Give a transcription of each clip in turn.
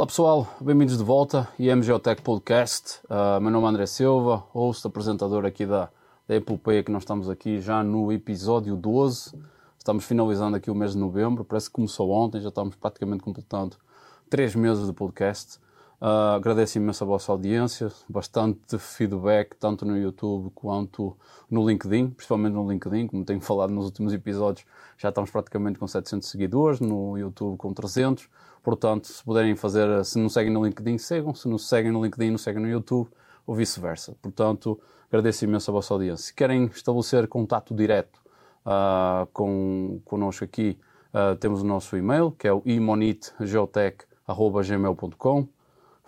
Olá pessoal, bem-vindos de volta e MGOTech Podcast. Uh, meu nome é André Silva, host, apresentador aqui da, da Epopeia, que nós estamos aqui já no episódio 12. Estamos finalizando aqui o mês de novembro, parece que começou ontem, já estamos praticamente completando três meses de podcast. Uh, agradeço imenso a vossa audiência, bastante feedback, tanto no YouTube quanto no LinkedIn, principalmente no LinkedIn, como tenho falado nos últimos episódios, já estamos praticamente com 700 seguidores, no YouTube com 300. Portanto, se puderem fazer, se não seguem no LinkedIn, sigam, se não seguem no LinkedIn, não seguem no YouTube, ou vice-versa. Portanto, agradeço imenso a vossa audiência. Se querem estabelecer contato direto uh, com, connosco aqui, uh, temos o nosso e-mail, que é o imonitgeotech.gmail.com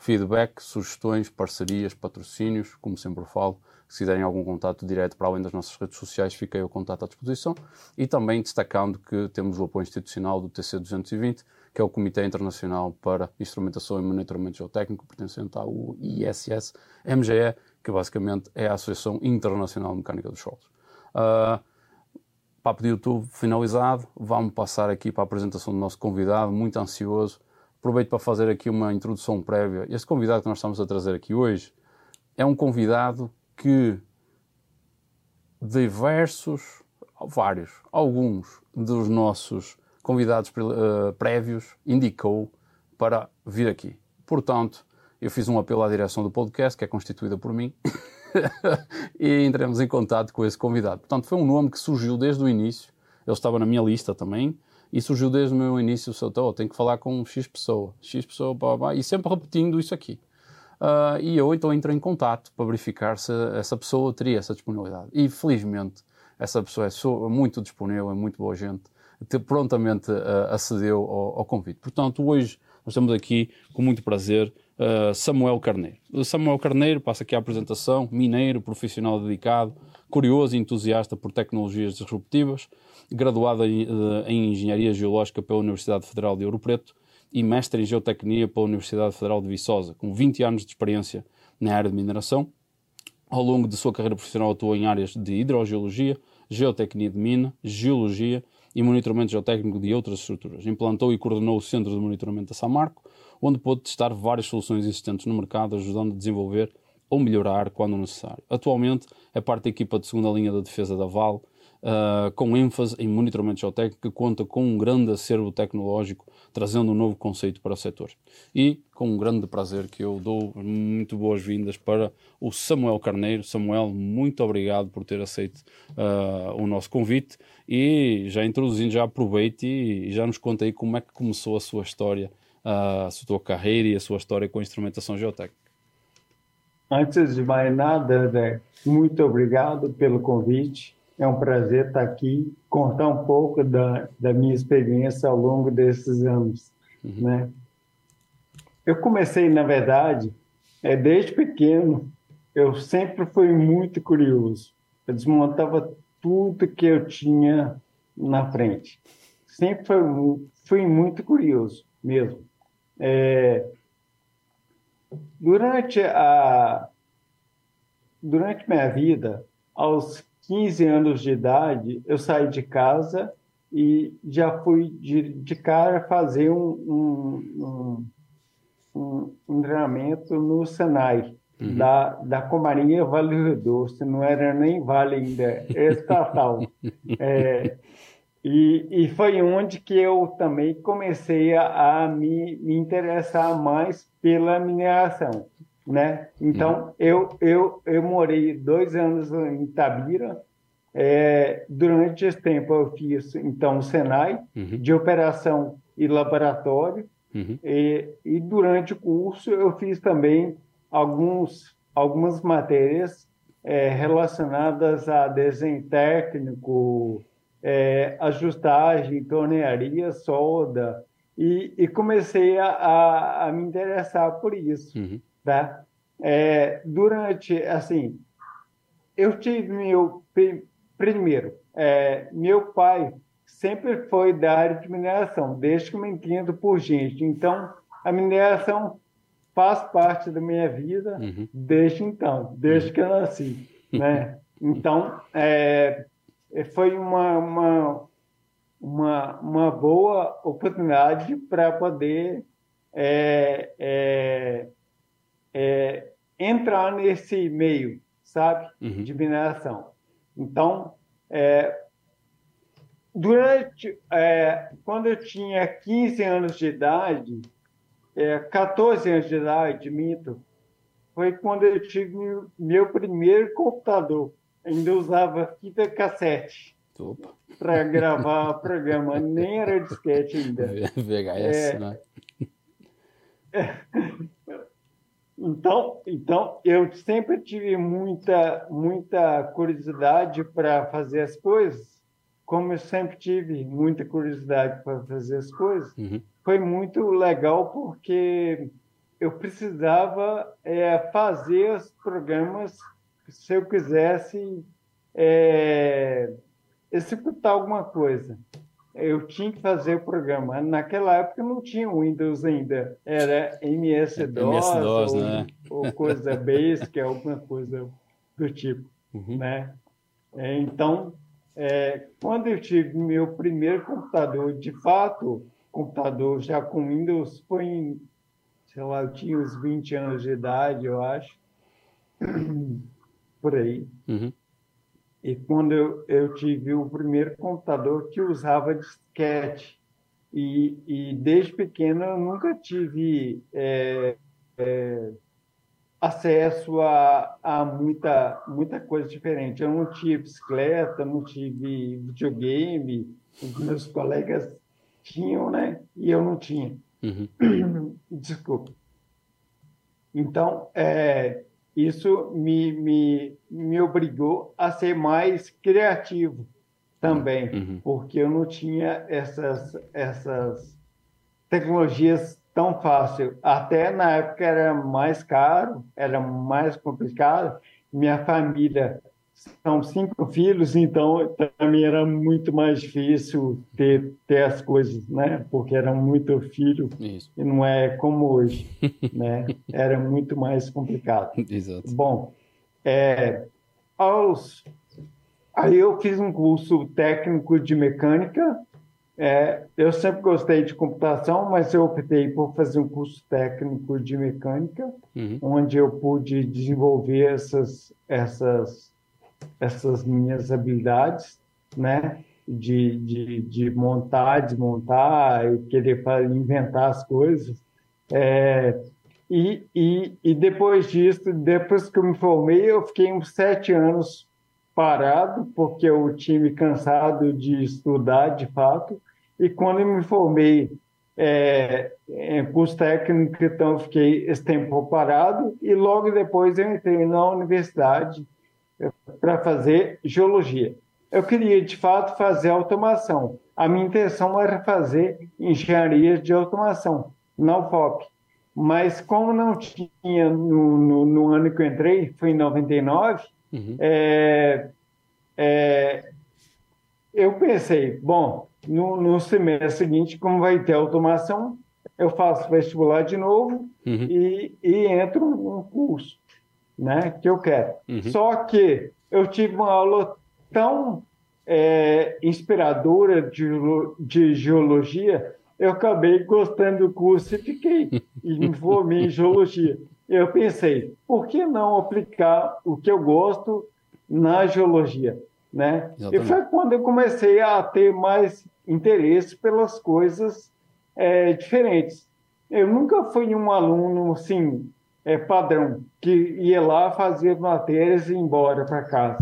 feedback, sugestões, parcerias, patrocínios, como sempre falo. Se derem algum contato direto para além das nossas redes sociais, aí o contato à disposição. E também destacando que temos o apoio institucional do TC220, que é o Comitê Internacional para Instrumentação e Monitoramento Geotécnico, pertencente ao ISS MGE, que basicamente é a Associação Internacional de Mecânica dos Solos. Uh, papo de YouTube finalizado, vamos passar aqui para a apresentação do nosso convidado, muito ansioso aproveito para fazer aqui uma introdução prévia. Este convidado que nós estamos a trazer aqui hoje é um convidado que diversos, vários, alguns dos nossos convidados uh, prévios indicou para vir aqui. Portanto, eu fiz um apelo à direção do podcast, que é constituída por mim, e entramos em contato com esse convidado. Portanto, foi um nome que surgiu desde o início, ele estava na minha lista também, e surgiu desde o meu início o seu oh, tenho que falar com X pessoa, X pessoa, blá, blá, e sempre repetindo isso aqui. Uh, e eu então entrei em contato para verificar se essa pessoa teria essa disponibilidade. E felizmente essa pessoa é muito disponível, é muito boa gente, prontamente uh, acedeu ao, ao, convite. Portanto, hoje nós estamos aqui com muito prazer uh, Samuel Carneiro. Samuel Carneiro passa aqui a apresentação, mineiro, profissional dedicado, curioso e entusiasta por tecnologias disruptivas, graduado em, eh, em Engenharia Geológica pela Universidade Federal de Ouro Preto e mestre em Geotecnia pela Universidade Federal de Viçosa, com 20 anos de experiência na área de mineração. Ao longo de sua carreira profissional atuou em áreas de hidrogeologia, geotecnia de mina, geologia e monitoramento geotécnico de outras estruturas. Implantou e coordenou o Centro de Monitoramento da Samarco, onde pôde testar várias soluções existentes no mercado, ajudando a desenvolver ou melhorar quando necessário. Atualmente é parte da equipa de segunda linha da defesa da Val, uh, com ênfase em monitoramento geotécnico, que conta com um grande acervo tecnológico, trazendo um novo conceito para o setor. E com um grande prazer que eu dou muito boas-vindas para o Samuel Carneiro. Samuel, muito obrigado por ter aceito uh, o nosso convite e já introduzindo, já aproveite e já nos conta aí como é que começou a sua história, uh, a sua carreira e a sua história com a instrumentação geotécnica. Antes de mais nada, André, muito obrigado pelo convite. É um prazer estar aqui, contar um pouco da, da minha experiência ao longo desses anos. Uhum. Né? Eu comecei, na verdade, é, desde pequeno, eu sempre fui muito curioso. Eu desmontava tudo que eu tinha na frente. Sempre fui, fui muito curioso mesmo. É, Durante a durante minha vida, aos 15 anos de idade, eu saí de casa e já fui de, de cara fazer um, um, um, um treinamento no Senai, uhum. da, da Comarinha Vale do Doce, não era nem Vale ainda, é estatal. é, e, e foi onde que eu também comecei a, a me, me, interessar mais pela mineração, né? Então, uhum. eu, eu, eu morei dois anos em Tabira. É, durante esse tempo, eu fiz, então, o Senai, uhum. de operação e laboratório. Uhum. E, e durante o curso, eu fiz também alguns, algumas matérias é, relacionadas a desenho técnico, é, ajustagem, tornearia, solda, e, e comecei a, a, me interessar por isso, uhum. tá? É, durante, assim, eu tive meu, primeiro, é, meu pai sempre foi da área de mineração, desde que me entendo por gente, então a mineração faz parte da minha vida uhum. desde então, desde uhum. que eu nasci, né? Então, é, foi uma, uma, uma, uma boa oportunidade para poder é, é, é, entrar nesse meio, sabe, uhum. de mineração. Então, é, durante, é, quando eu tinha 15 anos de idade, 14 anos de idade, minto, foi quando eu tive meu primeiro computador. Ainda usava fita cassete para gravar programa, nem era disquete ainda. VHS, é, né? Então, então, eu sempre tive muita, muita curiosidade para fazer as coisas, como eu sempre tive muita curiosidade para fazer as coisas. Uhum. Foi muito legal porque eu precisava é, fazer os programas se eu quisesse é, executar alguma coisa. Eu tinha que fazer o programa. Naquela época não tinha Windows ainda, era MS-DOS, MS-DOS ou, né? ou coisa Basic, alguma coisa do tipo. Uhum. Né? É, então, é, quando eu tive meu primeiro computador, de fato, computador já com Windows, foi em, sei lá, eu tinha uns 20 anos de idade, eu acho, por aí. Uhum. E quando eu, eu tive o primeiro computador que usava disquete, e, e desde pequeno eu nunca tive é, é, acesso a, a muita, muita coisa diferente. Eu não tive bicicleta, não tive videogame, os meus colegas tinham, né? E eu não tinha. Uhum. Desculpa. Então, é, isso me, me, me obrigou a ser mais criativo também, uhum. porque eu não tinha essas, essas tecnologias tão fácil. Até na época era mais caro, era mais complicado. Minha família são cinco filhos, então também era muito mais difícil ter, ter as coisas, né? Porque eram muito filhos e não é como hoje, né? Era muito mais complicado. Exato. Bom, é, aos aí eu fiz um curso técnico de mecânica. É, eu sempre gostei de computação, mas eu optei por fazer um curso técnico de mecânica, uhum. onde eu pude desenvolver essas essas essas minhas habilidades, né? De, de, de montar, desmontar, e querer inventar as coisas. É, e, e, e depois disso, depois que eu me formei, eu fiquei uns sete anos parado, porque eu tinha me cansado de estudar de fato. E quando eu me formei é, em curso técnico, então fiquei esse tempo parado. E logo depois eu entrei na universidade para fazer geologia. Eu queria, de fato, fazer automação. A minha intenção era fazer engenharia de automação na UFOP. Mas como não tinha no, no, no ano que eu entrei, foi em 99, uhum. é, é, eu pensei, bom, no, no, semestre seguinte, como vai ter automação, eu faço vestibular de novo uhum. e, e entro num curso né, que eu quero. Uhum. Só que eu tive uma aula tão é, inspiradora de, de geologia, eu acabei gostando do curso e fiquei, e me formei em geologia. Eu pensei, por que não aplicar o que eu gosto na geologia? Né? E foi quando eu comecei a ter mais interesse pelas coisas é, diferentes. Eu nunca fui um aluno, assim, é, padrão, que ia lá, fazia matérias e ia embora para casa.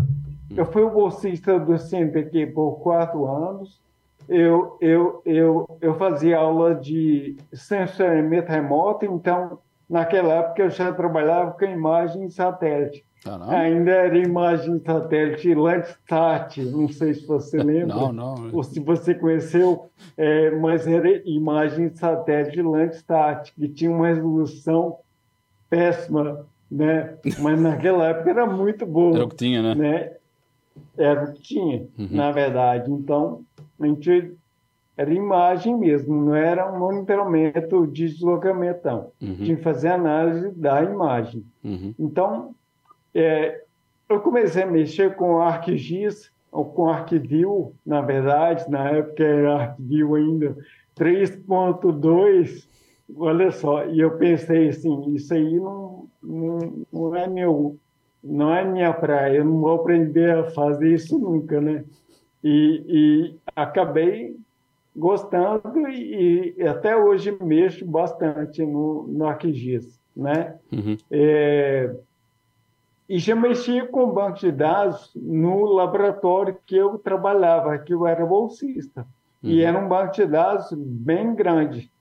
Eu fui o bolsista do CNPq por quatro anos. Eu, eu, eu, eu fazia aula de sensoriamento remoto, então, naquela época, eu já trabalhava com imagem satélite. Ah, Ainda era imagem satélite Landsat, não sei se você lembra. Não, não. Ou se você conheceu, é, mas era imagem satélite Landsat, que tinha uma resolução péssima, né? Mas naquela época era muito boa. Era o que tinha, né? né? Era o que tinha, uhum. na verdade. Então, a gente era imagem mesmo, não era um monitoramento de deslocamento, não. Uhum. Tinha que fazer análise da imagem. Uhum. Então, é, eu comecei a mexer com ArcGIS, ou com ArcView, na verdade, na época era ArcView ainda 3.2, olha só, e eu pensei assim, isso aí não, não, não é meu, não é minha praia, eu não vou aprender a fazer isso nunca, né? E, e acabei gostando e, e, até hoje mexo bastante no, no ArcGIS, né? Uhum. É, e já mexia com banco de dados no laboratório que eu trabalhava, que eu era bolsista. Uhum. E era um banco de dados bem grande.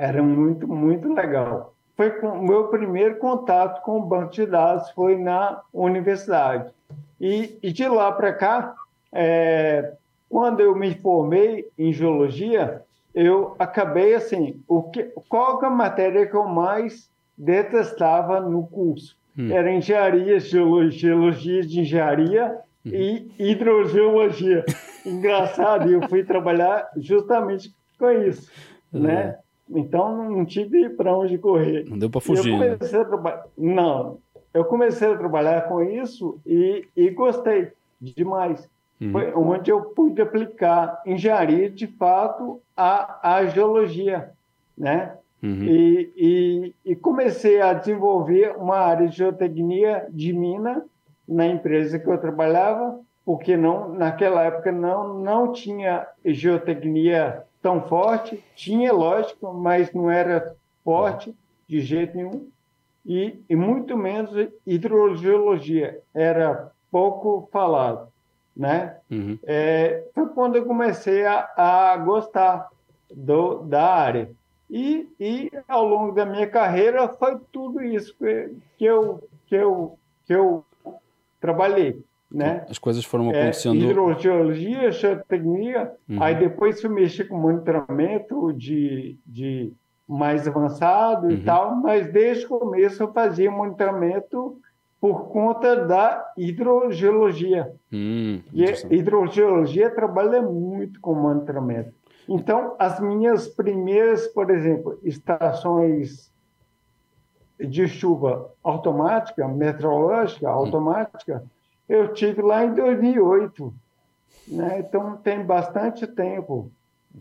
Era muito, muito legal. Foi o meu primeiro contato com o banco de dados foi na universidade. E, e de lá para cá, é, quando eu me formei em geologia, eu acabei assim, o que, qual é a matéria que eu mais detestava no curso? Hum. Era engenharia, geologia, geologia de engenharia hum. e hidrogeologia. Engraçado, eu fui trabalhar justamente com isso, uhum. né? Então não tive para onde correr. Não deu para fugir. Eu né? comecei né? a trabalhar. Não, eu comecei a trabalhar com isso e, e gostei demais. Uhum. Foi onde eu pude aplicar engenharia de fato à, à geologia, né? Uhum. E, e, e, comecei a desenvolver uma área de geotecnia de mina na empresa que eu trabalhava, porque não naquela época não não tinha geotecnia tão forte, tinha lógico, mas não era forte de jeito nenhum e, e muito menos hidrogeologia era pouco falado, né? Uhum. É, foi quando eu comecei a, a gostar do, da área. E, e ao longo da minha carreira foi tudo isso que, que, eu, que, eu, que eu trabalhei. Né? As coisas foram é, acontecendo. É, hidrogeologia, geotecnia, uhum. aí depois fui mexer com monitoramento de, de mais avançado uhum. e tal, mas desde o começo eu fazia monitoramento por conta da hidrogeologia. Hum, e hidrogeologia trabalha muito com monitoramento. Então, as minhas primeiras, por exemplo, estações de chuva automática, meteorológica automática, eu tive lá em 2008. Né? Então, tem bastante tempo.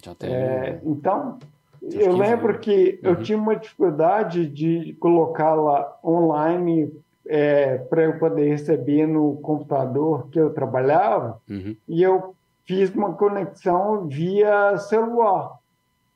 Já tem. É, então, eu lembro que uhum. eu tinha uma dificuldade de colocá-la online é, para eu poder receber no computador que eu trabalhava, uhum. e eu fiz uma conexão via celular.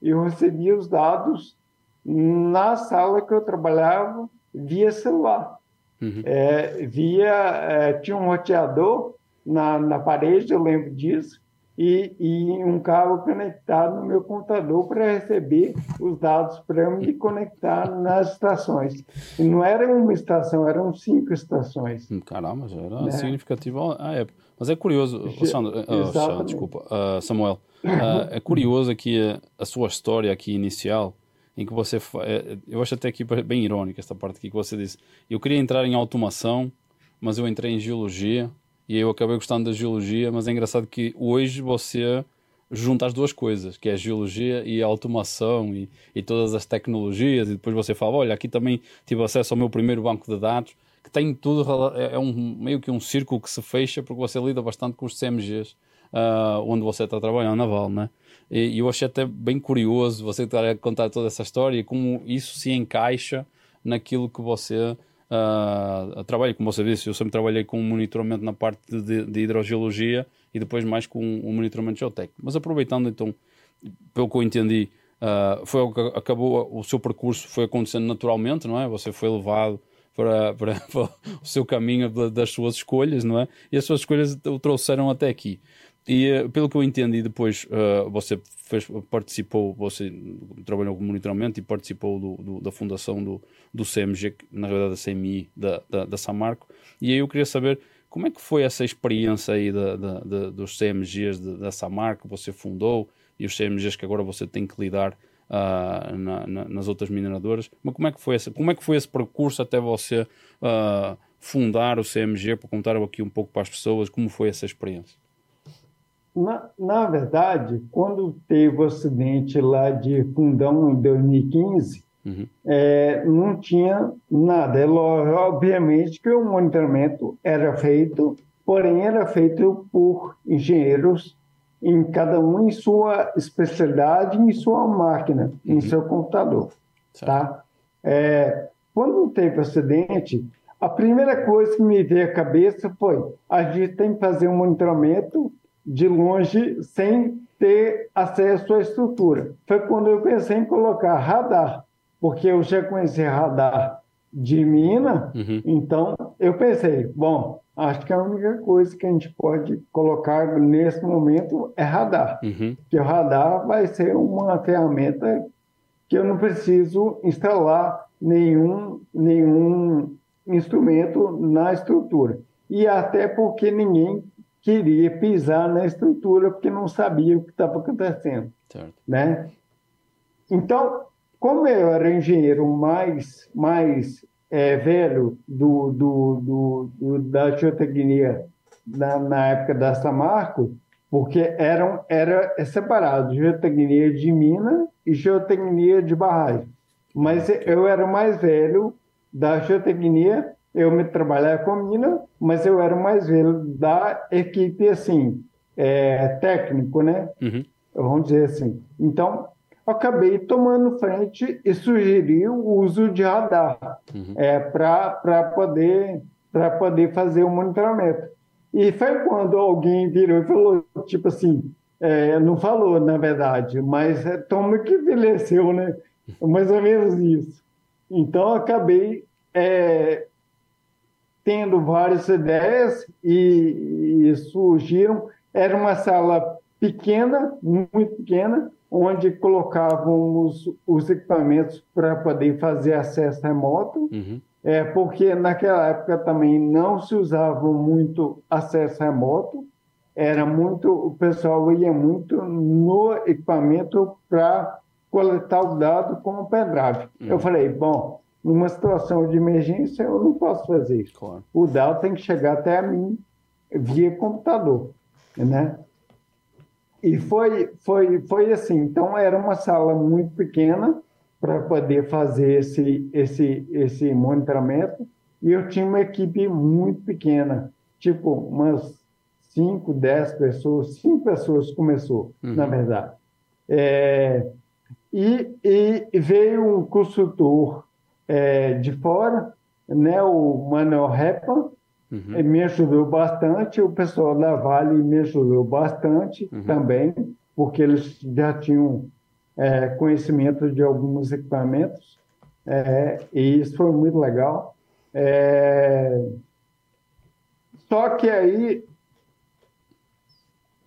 Eu recebia os dados na sala que eu trabalhava via celular. Uhum. É, via é, tinha um roteador na, na parede, eu lembro disso, e, e um cabo conectado no meu computador para receber os dados para me conectar nas estações. E não era uma estação, eram cinco estações. Hum, caramba, já era né? significativo à época. Mas é curioso, Alexandre, oh, desculpa, uh, Samuel, uh, é curioso aqui a, a, sua história aqui inicial, em que você, é, eu acho até aqui bem irônica esta parte aqui que você disse, eu queria entrar em automação, mas eu entrei em geologia, e eu acabei gostando da geologia, mas é engraçado que hoje você junta as duas coisas, que é a geologia e a automação e, e todas as tecnologias, e depois você fala, olha, aqui também tive acesso ao meu primeiro banco de dados, que tem tudo, é, é um, meio que um círculo que se fecha, porque você lida bastante com os CMGs, uh, ah, onde você está trabalhando, na Val, né? E, eu achei até bem curioso você estar a contar toda essa história e como isso se encaixa naquilo que você uh, trabalho, como você disse, eu sempre trabalhei com monitoramento na parte de, de hidrogeologia e depois mais com o monitoramento geotécnico. Mas aproveitando então, pelo que eu entendi, uh, foi o que acabou, o seu percurso foi acontecendo naturalmente, não é? Você foi levado para, para, para o seu caminho das suas escolhas, não é? E as suas escolhas o trouxeram até aqui. E uh, pelo que eu entendi, depois uh, você fez, participou, você trabalhou com monitoramento e participou do, do, da fundação do, do CMG, na realidade da CMI da, da, da, Samarco. E aí eu queria saber como é que foi essa experiência aí da, da, dos CMGs da Samarco, você fundou, e os CMGs que agora você tem que lidar uh, na, na, nas outras mineradoras. Mas como é que foi esse, como é que foi esse percurso até você uh, fundar o CMG, para contar aqui um pouco para as pessoas como foi essa experiência? Na, na verdade, quando teve o acidente lá de Fundão em 2015, uhum. é, não tinha nada. É obviamente que o monitoramento era feito, porém era feito por engenheiros, em cada um em sua especialidade, em sua máquina, uhum. em seu computador. tá? É, quando teve o acidente, a primeira coisa que me veio à cabeça foi: a gente tem que fazer um monitoramento de longe sem ter acesso à estrutura. Foi quando eu pensei em colocar radar, porque eu já conhecia radar de mina, uhum. então eu pensei, bom, acho que a única coisa que a gente pode colocar nesse momento é radar, uhum. que o radar vai ser uma ferramenta que eu não preciso instalar nenhum, nenhum instrumento na estrutura. E até porque ninguém queria pisar na estrutura porque não sabia o que estava acontecendo. Certo. Né? Então, como eu era engenheiro mais, mais é, velho do, do, do, do, da geotecnia na, na época da Samarco, porque eram, era separado geotecnia de mina e geotecnia de barragem. Mas eu era mais velho da geotecnia, eu me trabalhava com mina, mas eu era mais velho da equipe, assim, é, técnico, né? Uhum. Vamos dizer assim. Então, acabei tomando frente e sugeri o uso de radar uhum. é, para poder, poder fazer o monitoramento. E foi quando alguém virou e falou, tipo assim, é, não falou, na verdade, mas é, toma que envelheceu, né? Mais ou menos isso. Então, acabei é, tendo várias ideias e, e surgiram. Era uma sala pequena, muito pequena, onde colocávamos os equipamentos para poder fazer acesso remoto, uhum. é, porque naquela época também não se usava muito acesso remoto, era muito, o pessoal ia muito no equipamento para coletar o dado com o pendrive. Uhum. Eu falei, bom, numa situação de emergência, eu não posso fazer isso. Claro. O dado tem que chegar até a mim via computador, né? E foi, foi, foi assim. Então, era uma sala muito pequena para poder fazer esse, esse, esse monitoramento. E eu tinha uma equipe muito pequena, tipo umas 5, 10 pessoas. Cinco pessoas começou, uhum. na verdade. É, e, e veio um consultor é, de fora, né, o Manuel Repa, uhum. me ajudou bastante, o pessoal da Vale me ajudou bastante uhum. também, porque eles já tinham é, conhecimento de alguns equipamentos, é, e isso foi muito legal. É, só que aí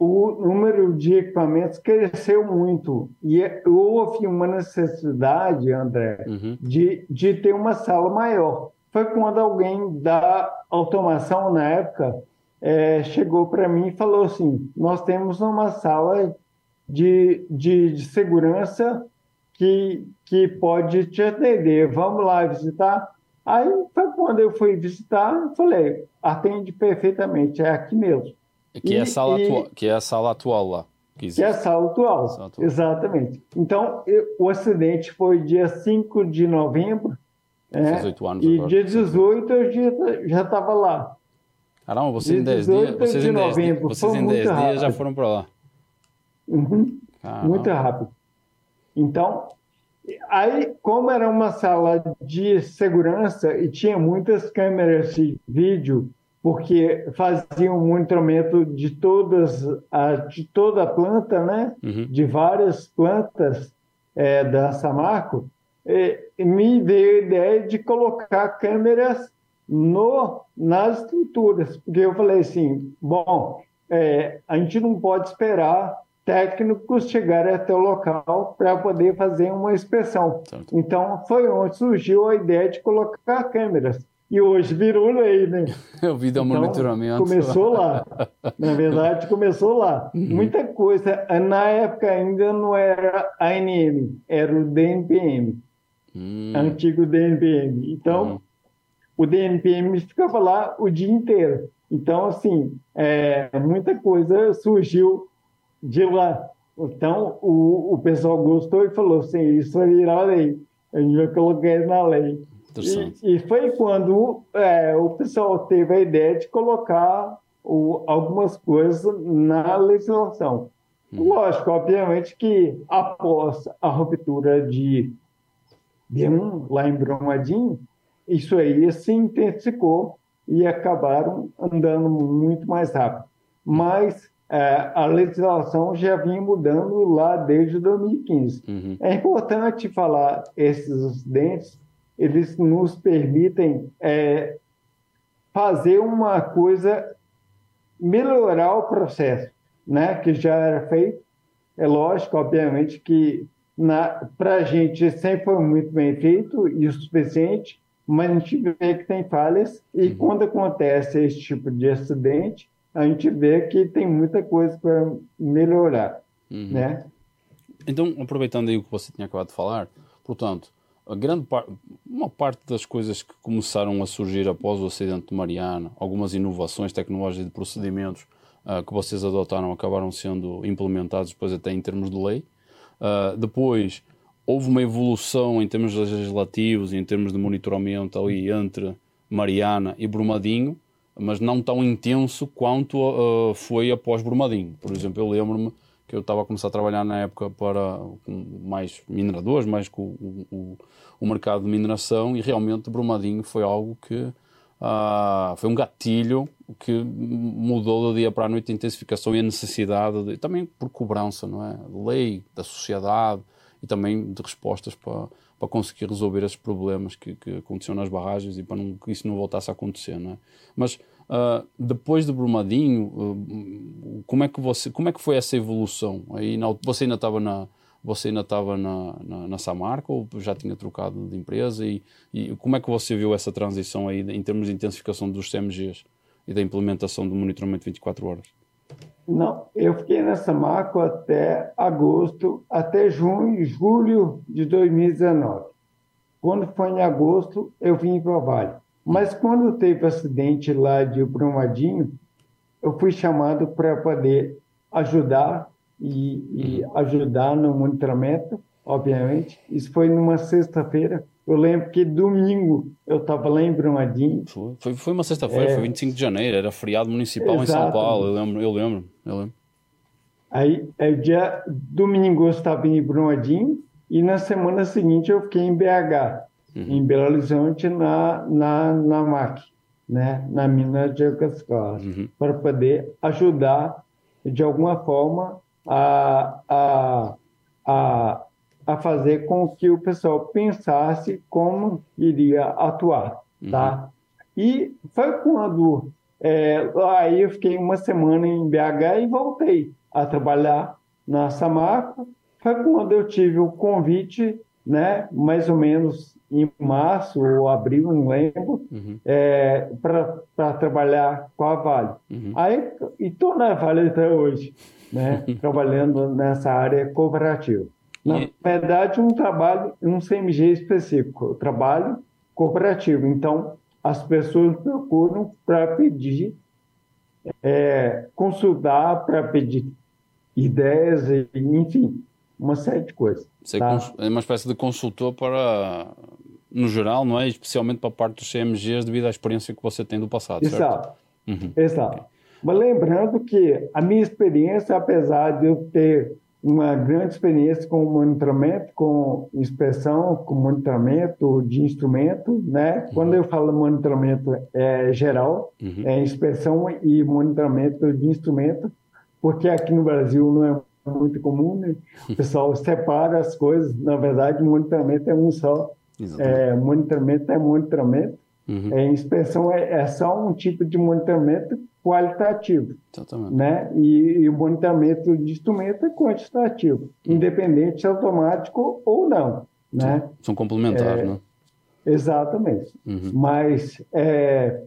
o número de equipamentos cresceu muito e é, houve uma necessidade, André, uhum. de, de ter uma sala maior. Foi quando alguém da automação, na época, é, chegou para mim e falou assim: Nós temos uma sala de, de, de segurança que, que pode te atender, vamos lá visitar. Aí foi quando eu fui visitar, falei: Atende perfeitamente, é aqui mesmo. Que, e, é, a sala e, atual, que é a sala atual lá. Que, que é a sala atual, sala atual. exatamente. Então, eu, o acidente foi dia 5 de novembro. É, 18 anos E agora, dia 18 eu já estava lá. Caramba, vocês em 10 dias, vocês em 10 dias, vocês em 10 dias já foram para lá. Uhum, muito rápido. Então, aí, como era uma sala de segurança e tinha muitas câmeras de vídeo porque faziam um monitoramento de todas a, de toda a planta, né? Uhum. De várias plantas é, da Samarco, e, me veio a ideia de colocar câmeras no, nas estruturas, porque eu falei assim, bom, é, a gente não pode esperar técnicos chegarem até o local para poder fazer uma inspeção. Certo. Então, foi onde surgiu a ideia de colocar câmeras e hoje virou lei, né? O vídeo então, monitoramento. Começou lá. Na verdade, começou lá. Uhum. Muita coisa. Na época ainda não era ANM, era o DNPM. Uhum. Antigo DNPM. Então, uhum. o DNPM ficava lá o dia inteiro. Então, assim, é, muita coisa surgiu de lá. Então, o, o pessoal gostou e falou assim, isso vai virar lei. A gente vai colocar isso na lei. E, e, foi quando é, o pessoal teve a ideia de colocar o, algumas coisas na legislação. Hum. Lógico, obviamente que após a ruptura de D1 lá em Brumadinho, isso aí se intensificou e acabaram andando muito mais rápido. Mas é, a legislação já vinha mudando lá desde 2015. Uhum. É importante falar esses acidentes, eles nos permitem é, fazer uma coisa, melhorar o processo, né, que já era feito. É lógico, obviamente, que para a gente sempre foi muito bem feito e o suficiente, mas a gente vê que tem falhas e uhum. quando acontece esse tipo de acidente, a gente vê que tem muita coisa para melhorar, uhum. né? Então, aproveitando aí o que você tinha acabado de falar, portanto, a grande uma parte das coisas que começaram a surgir após o acidente de Mariana, algumas inovações tecnológicas de procedimentos uh, que vocês adotaram acabaram sendo implementados depois até em termos de lei. Uh, depois, houve uma evolução em termos legislativos e em termos de monitoramento ali entre Mariana e Brumadinho, mas não tão intenso quanto uh, foi após Brumadinho. Por exemplo, eu lembro-me que eu estava a começar a trabalhar na época para mais mineradores, mais com o, o, o, mercado de mineração, e realmente Brumadinho foi algo que uh, foi um gatilho que mudou do dia para a noite a intensificação e a necessidade, de, também por cobrança, não é? De lei, da sociedade e também de respostas para para conseguir resolver esses problemas que, que aconteciam nas barragens e para não, que isso não voltasse a acontecer, não é? Mas uh, depois de Brumadinho, uh, como é que você, como é que foi essa evolução? Aí na, você ainda estava na você ainda estava na, na, na, Samarco ou já tinha trocado de empresa e, e, como é que você viu essa transição aí em termos de intensificação dos CMGs e da implementação do monitoramento 24 horas? Não, eu fiquei nessa marca até agosto, até junho, julho de 2019. Quando foi em agosto, eu vim para o Vale. Mas quando teve o acidente lá de Brumadinho, eu fui chamado para poder ajudar e, e, ajudar no monitoramento, obviamente. Isso foi numa sexta-feira. Eu lembro que domingo eu estava lá em Brumadinho. Foi, foi uma sexta-feira, é, foi 25 de janeiro, era feriado municipal em São Paulo, eu lembro, eu lembro, eu lembro. Aí, é, dia domingo eu estava em Brumadinho e na semana seguinte eu fiquei em BH, uhum. em Belo Horizonte, na, na, na MAC, né, na mina de Eucascola, uhum. para poder ajudar de alguma forma a, a, a a fazer com que o pessoal pensasse como iria atuar, uhum. tá? E foi quando é, aí eu fiquei uma semana em BH e voltei a trabalhar na Samarco. Foi quando eu tive o convite, né, mais ou menos em março ou abril, não lembro, uhum. é, para trabalhar com a Vale. Uhum. Aí, e estou na Vale até hoje, né, trabalhando nessa área cooperativa. Na e... verdade, um trabalho, um CMG específico, trabalho cooperativo. Então, as pessoas procuram para pedir, é, consultar, para pedir ideias, enfim, uma série de coisas. Você tá? é uma espécie de consultor para, no geral, não é? Especialmente para a parte dos CMGs, devido à experiência que você tem do passado, Exato. Uhum. Exato. Okay. Mas lembrando que a minha experiência, apesar de eu ter uma grande experiência com monitoramento, com inspeção, com monitoramento de instrumento, né? Uhum. Quando eu falo monitoramento é geral, uhum. é inspeção e monitoramento de instrumento, porque aqui no Brasil não é muito comum, né? O pessoal separa as coisas, na verdade, monitoramento é um só. É, monitoramento é monitoramento, uhum. é, inspeção é, é só um tipo de monitoramento qualitativo. Exatamente. Né? E, e, o monitoramento de instrumento é quantitativo, hum. independente se é automático ou não. Né? São, são complementares, é, né? Exatamente. Uhum. Mas é,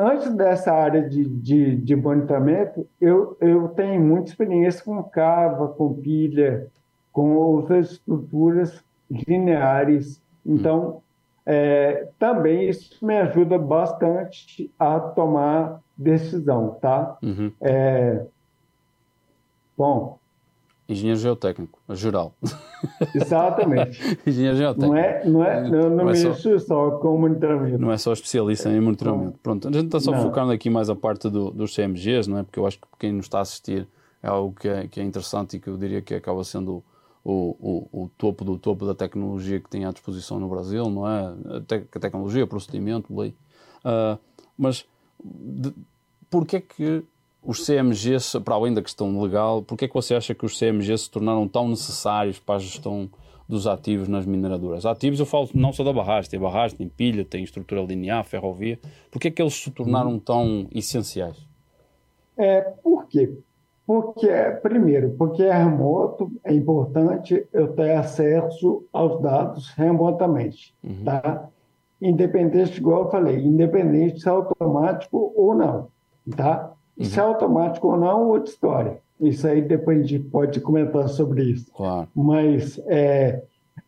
antes dessa área de, de, de, monitoramento, eu, eu tenho muita experiência com cava, com pilha, com outras estruturas lineares. Hum. Então, é, também isso me ajuda bastante a tomar decisão, tá? Uhum. É, bom. Engenheiro geotécnico, geral. Exatamente. Engenheiro geotécnico. Não é, não é, não, não, não é só, só com monitoramento. Não é só especialista em monitoramento. Pronto, a gente está só não. focando aqui mais a parte do, dos CMGs, não é? Porque eu acho que quem nos está a assistir é algo que é, que é interessante e que eu diria que acaba sendo o, o, o, topo do topo da tecnologia que tem à disposição no Brasil, não é? A, te a tecnologia, procedimento, lei. Uh, mas de, porquê é que os CMGs, para além da questão legal, porquê é que você acha que os CMGs se tornaram tão necessários para a gestão dos ativos nas mineradoras? Ativos eu falo não só da barragem, tem barragem, tem pilha, tem estrutura linear, ferrovia. Porquê é que eles se tornaram tão essenciais? É, por quê? Porque, primeiro, porque é remoto, é importante eu ter acesso aos dados remotamente, uhum. tá? Independente, igual eu falei, independente se é automático ou não, tá? Uhum. Se é automático ou não, outra história. Isso aí depois a gente pode comentar sobre isso. Claro. Mas é,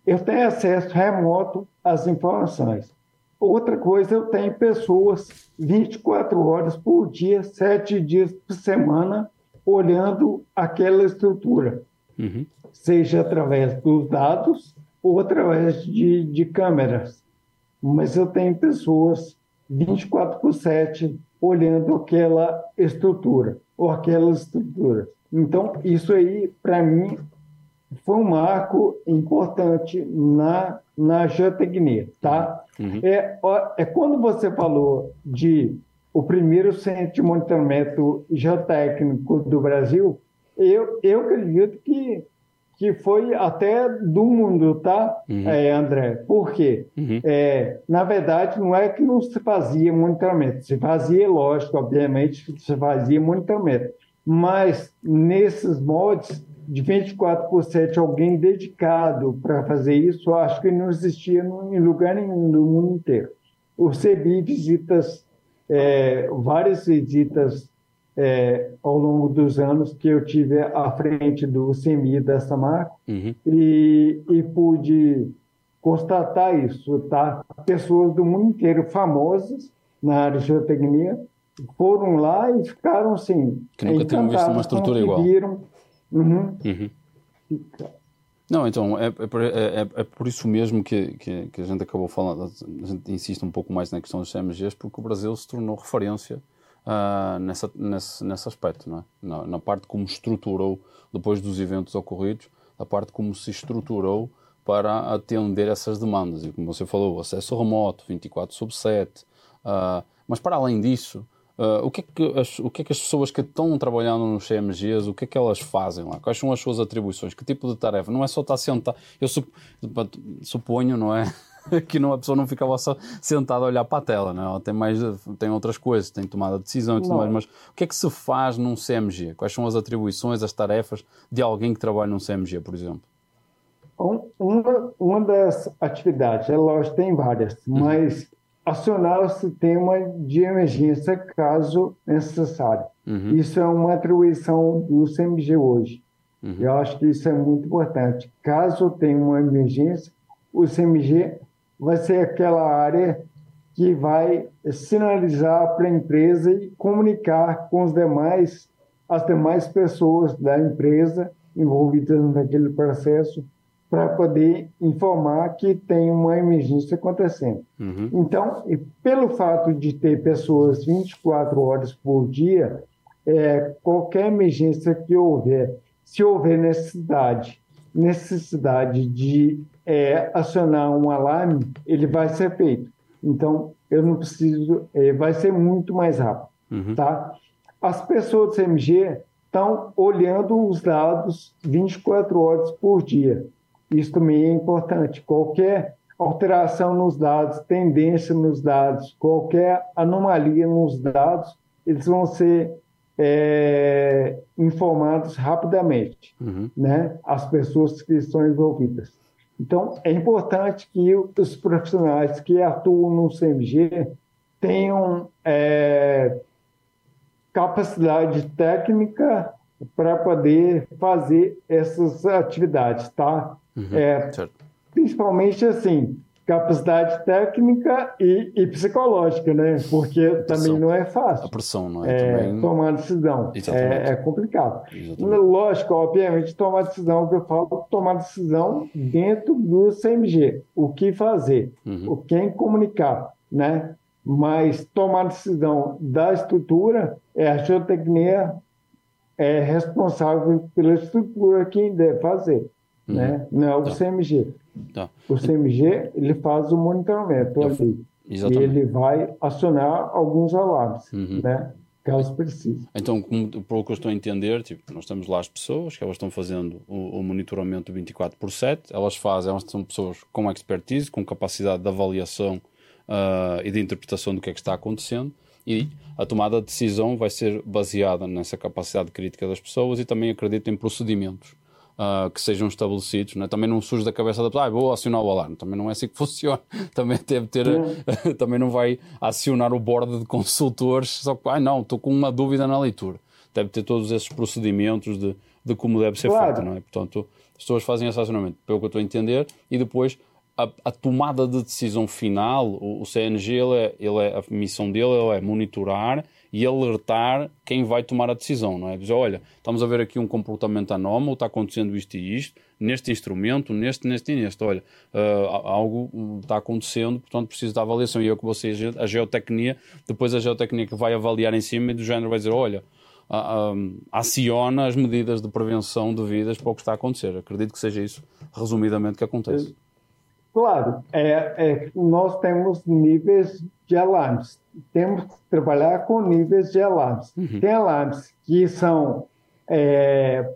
eu tenho acesso remoto às informações. Outra coisa, eu tenho pessoas 24 horas por dia, 7 dias por semana, olhando aquela estrutura, uhum. seja através dos dados ou através de, de câmeras. Mas eu tenho pessoas 24 por 7 olhando aquela estrutura ou aquelas estruturas. Então, isso aí, para mim, foi um marco importante na, na geotecnia, tá? Uhum. É, é quando você falou de o primeiro centro de monitoramento geotécnico do Brasil, eu, eu acredito que, que foi até do mundo, tá, uhum. é, André? Por quê? Uhum. É, na verdade, não é que não se fazia monitoramento, se fazia, lógico, obviamente, se fazia monitoramento, mas nesses mods, de 24 por 7, alguém dedicado para fazer isso, eu acho que não existia em lugar nenhum no mundo inteiro. O CBI visitas é, várias visitas é, ao longo dos anos que eu tive à frente do CMI dessa marca uhum. e, e pude constatar isso, tá? Pessoas do mundo inteiro famosas na área de geotecnia foram lá e ficaram assim. Que nunca tinham visto uma estrutura igual. Uhum. Uhum. Não, então, é, é, é, é, por isso mesmo que, que, que, a gente acabou falando, a gente insiste um pouco mais na questão dos CMGs, porque o Brasil se tornou referência uh, nessa, nesse, nesse aspecto, não é? Na, na, parte como estruturou, depois dos eventos ocorridos, a parte como se estruturou para atender essas demandas. E como você falou, acesso remoto, 24 sobre 7, uh, mas para além disso, Uh, o, que é que as, o que é que as pessoas que estão trabalhando nos CMGs, o que é que elas fazem lá? Quais são as suas atribuições? Que tipo de tarefa? Não é só estar sentado. Eu suponho, não é? que não, a pessoa não ficava só sentada a olhar para a tela, não é? Ela tem, mais, tem outras coisas, tem tomada de decisão e tudo não. mais. Mas o que é que se faz num CMG? Quais são as atribuições, as tarefas de alguém que trabalha num CMG, por exemplo? Uma, uma das atividades, é lógico, tem várias, uhum. mas acionar o sistema de emergência caso necessário. Uhum. Isso é uma atribuição do CMG hoje. Uhum. Eu acho que isso é muito importante. Caso tenha uma emergência, o CMG vai ser aquela área que vai sinalizar para a empresa e comunicar com os demais, as demais pessoas da empresa envolvidas naquele processo para poder informar que tem uma emergência acontecendo. Uhum. Então, pelo fato de ter pessoas 24 horas por dia, é, qualquer emergência que houver, se houver necessidade, necessidade de é, acionar um alarme, ele vai ser feito. Então, eu não preciso, é, vai ser muito mais rápido, uhum. tá? As pessoas do CMG estão olhando os dados 24 horas por dia. Isso também é importante. Qualquer alteração nos dados, tendência nos dados, qualquer anomalia nos dados, eles vão ser é, informados rapidamente, uhum. né? As pessoas que estão envolvidas. Então, é importante que os profissionais que atuam no CMG tenham é, capacidade técnica para poder fazer essas atividades, tá? Uhum, é, principalmente assim, capacidade técnica e, e, psicológica, né? Porque também não é fácil. A pressão, não é? é também... Tomar decisão. É, é, complicado. Exatamente. Lógico, obviamente, tomar decisão, que eu falo, tomar decisão dentro do CMG. O que fazer, uhum. o quem comunicar, né? Mas tomar decisão da estrutura, é a geotecnia é responsável pela estrutura quem deve fazer. Uhum. né? não é o tá. CMG. Tá. O CMG ele faz o monitoramento Eu, ali. Exatamente. E ele vai acionar alguns alarmes, uhum. né? caso precise. Então, como, pelo que eu estou a entender, tipo, nós temos lá as pessoas que elas estão fazendo o, o monitoramento 24 por 7, elas fazem, elas são pessoas com expertise, com capacidade de avaliação uh, e de interpretação do que é que está acontecendo e a tomada de decisão vai ser baseada nessa capacidade crítica das pessoas e também acredito em procedimentos uh, que sejam estabelecidos. Né? Também não surge da cabeça da pessoa, ah, vou acionar o alarme. Também não é assim que funciona. Também deve ter, também não vai acionar o board de consultores só que, ah, não, estou com uma dúvida na leitura. Deve ter todos esses procedimentos de, de como deve ser claro. feito, não é? Portanto, as pessoas fazem esse acionamento, pelo que eu estou a entender, e depois a, a, tomada de decisão final, o, o CNG, ele é, ele é, a missão dele é monitorar e alertar quem vai tomar a decisão, não é? Dizer, olha, estamos a ver aqui um comportamento anómalo, está acontecendo isto e isto, neste instrumento, neste, neste e neste. Olha, uh, algo está acontecendo, portanto preciso da avaliação. E eu que você, a geotecnia, depois a geotecnia que vai avaliar em cima e do género vai dizer, olha, aciona as medidas de prevenção devidas para o que está a acontecer. Acredito que seja isso, resumidamente, que acontece. Claro, é, é, nós temos níveis de alarmes. Temos que trabalhar com níveis de alarmes. Uhum. Tem alarmes que são é,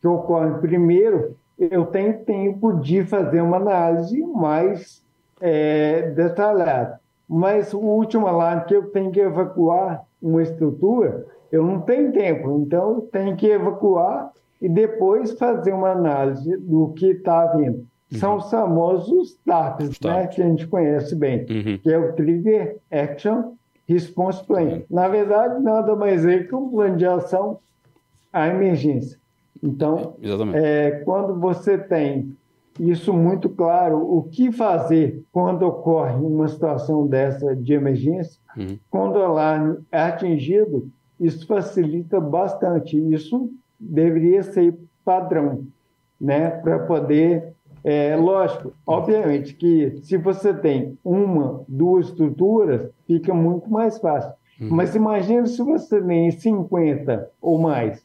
que ocorrem primeiro. Eu tenho tempo de fazer uma análise mais é, detalhada. Mas o último alarme que eu tenho que evacuar uma estrutura, eu não tenho tempo. Então, eu tenho que evacuar e depois fazer uma análise do que está vindo são os famosos TAPs, né, que a gente conhece bem, uhum. que é o Trigger Action Response Plan. Uhum. Na verdade, nada mais é que um plano de ação à emergência. Então, é, quando você tem isso muito claro, o que fazer quando ocorre uma situação dessa de emergência, uhum. quando o alarme é atingido, isso facilita bastante. Isso deveria ser padrão, né, para poder é lógico, obviamente que se você tem uma, duas estruturas, fica muito mais fácil. Uhum. Mas imagine se você tem 50 ou mais.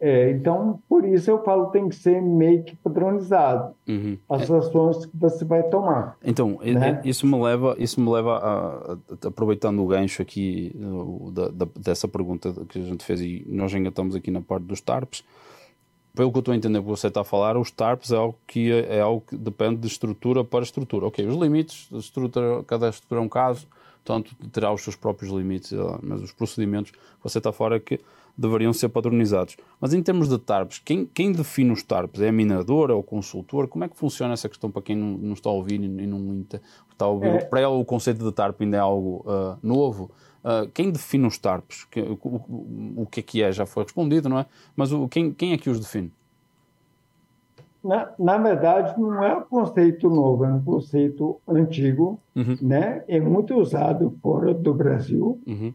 É, então, por isso eu falo tem que ser meio que padronizado uhum. as ações que você vai tomar. Então, né? isso me leva, isso me leva a, a aproveitando o gancho aqui da, da, dessa pergunta que a gente fez e nós ainda estamos aqui na parte dos TARPs pelo que eu estou a entender que você está a falar, os TARPs é algo que é, é algo que depende de estrutura para estrutura. Ok, os limites, estrutura, cada estrutura é um caso, portanto terá os seus próprios limites, eh, mas os procedimentos que você está a falar é que deveriam ser padronizados. Mas em termos de TARPs, quem, quem define os TARPs? É a mineradora, é o consultor? Como é que funciona essa questão para quem não, não está a ouvir e não está a ouvir? É. Para ela o conceito de TARP ainda é algo uh, novo. Uh, quem define os TARPs? Que, o, o, o, que é que é? Já foi respondido, não é? Mas o, quem, quem é que os define? Na, na verdade, não é um conceito novo, é um conceito antigo, uhum. né? É muito usado fora do Brasil. Uhum.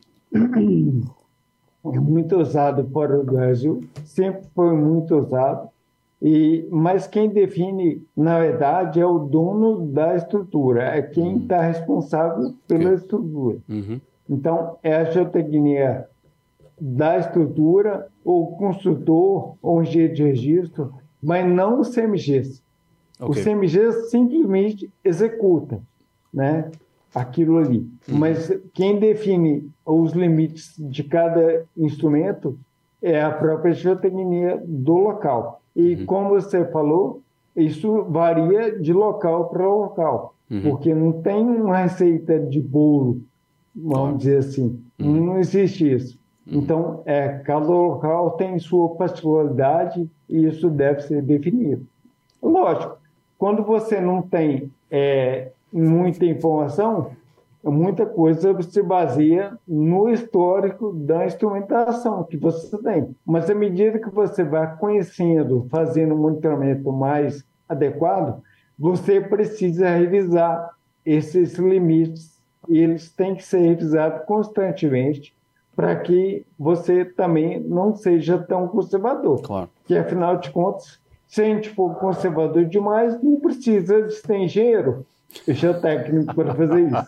É muito usado fora do Brasil, sempre foi muito usado. E, mas quem define, na verdade, é o dono da estrutura, é quem está uhum. responsável pela okay. estrutura. Uhum. Então, é a geotecnia da estrutura, ou construtor, ou engenheiro de registro, mas não o CMG. Okay. O CMG simplesmente executa né, aquilo ali. Uhum. Mas quem define os limites de cada instrumento é a própria geotecnia do local. E uhum. como você falou, isso varia de local para local, uhum. porque não tem uma receita de bolo vamos dizer assim. Uhum. Não existe isso. Uhum. Então, é, cada local tem sua particularidade e isso deve ser definido. Lógico, quando você não tem é, muita informação, muita coisa se baseia no histórico da instrumentação que você tem. Mas à medida que você vai conhecendo, fazendo um monitoramento mais adequado, você precisa revisar esses limites e eles têm que ser revisados constantemente para que você também não seja tão conservador. Claro. Que, afinal de contas, se a gente for conservador demais, não precisa de ser engenheiro, Deixa técnico para fazer isso. é,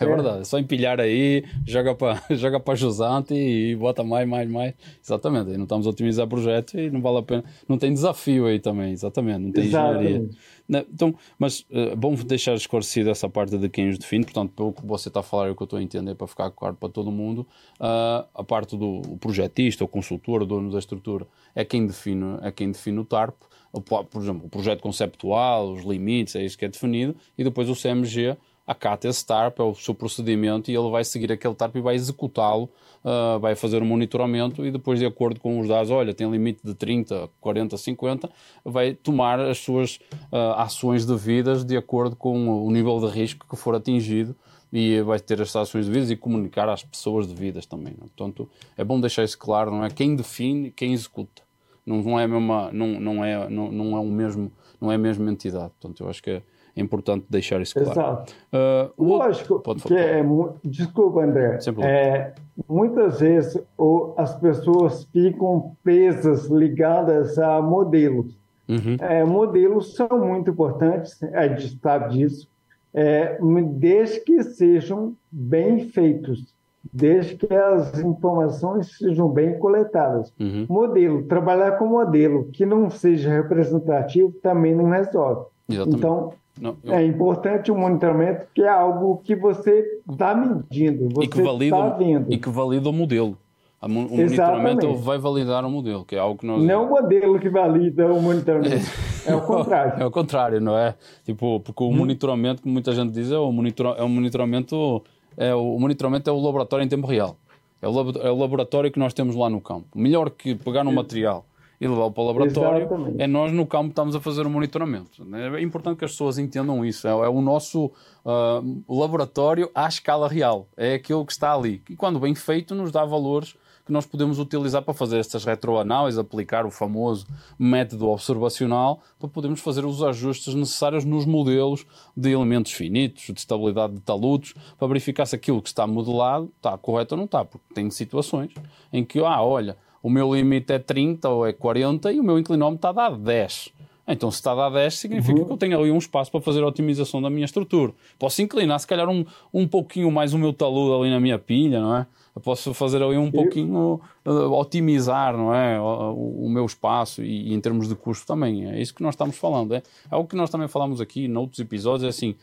é, verdade, é só empilhar aí, joga para joga para jusante e bota mais, mais, mais. Exatamente, aí não estamos a otimizar projeto e não vale a pena. Não tem desafio aí também, exatamente, não tem exatamente. engenharia. Então, mas é bom deixar esclarecido essa parte de quem os define, portanto, pelo que você está a falar, é o que eu estou a entender para ficar claro para todo mundo, uh, a parte do projetista, o consultor, o dono da estrutura, é quem define, é quem define o TARP, por exemplo, o projeto conceptual, os limites, é isso que é definido, e depois o CMG acata esse TARP, é o seu procedimento, e ele vai seguir aquele TARP e vai executá-lo, uh, vai fazer o um monitoramento e depois, de acordo com os dados, olha, tem limite de 30, 40, 50, vai tomar as suas uh, ações devidas de acordo com o nível de risco que for atingido e vai ter as ações devidas e comunicar às pessoas devidas também. Não? É? Portanto, é bom deixar isso claro, não é? Quem define, quem executa. Não, é a mesma, não, não é, não, não é o mesmo, não é a mesma entidade. Portanto, eu acho que é, é importante deixar isso claro. Exato. Uh, Lógico pode que é, desculpa, André. É, muitas vezes ou, as pessoas ficam presas, ligadas a modelos. Uhum. É, modelos são muito importantes, a gente sabe disso, é, desde que sejam bem feitos desde que as informações sejam bem coletadas. Uhum. Modelo, trabalhar com modelo que não seja representativo também não resolve. Exatamente. Então, não, eu... é importante o monitoramento, que é algo que você está medindo, você está vendo. E que valida o modelo. O monitoramento vai validar o modelo, que é algo que nós. Não o modelo que valida o monitoramento. É, é o contrário. É o contrário, não é? Tipo, porque o hum. monitoramento, que muita gente diz, é o, monitor, é o monitoramento é o, o monitoramento é o laboratório em tempo real. É o, é o laboratório que nós temos lá no campo. Melhor que pegar um material e levá-lo para o laboratório, Exatamente. é nós no campo estamos a fazer o monitoramento. É importante que as pessoas entendam isso. É, é o nosso uh, laboratório à escala real. É aquilo que está ali. E quando bem feito, nos dá valores que nós podemos utilizar para fazer estas retroanálises, aplicar o famoso método observacional, para podermos fazer os ajustes necessários nos modelos de elementos finitos, de estabilidade de taludes, para verificar se aquilo que está modelado está correto ou não está, porque tem situações em que, ah, olha, o meu limite é 30 ou é 40 e o meu inclinómetro está a dar 10. Então, se está a dar 10, significa uhum. que eu tenho ali um espaço para fazer a otimização da minha estrutura. Posso inclinar, se calhar, um, um pouquinho mais o meu talude ali na minha pilha, não é? eu posso fazer ali um pouquinho, uh, otimizar não é? O, o, meu espaço e, e, em termos de custo também. É isso que nós estamos falando. É, é algo que nós também falamos aqui noutros episódios, é assim,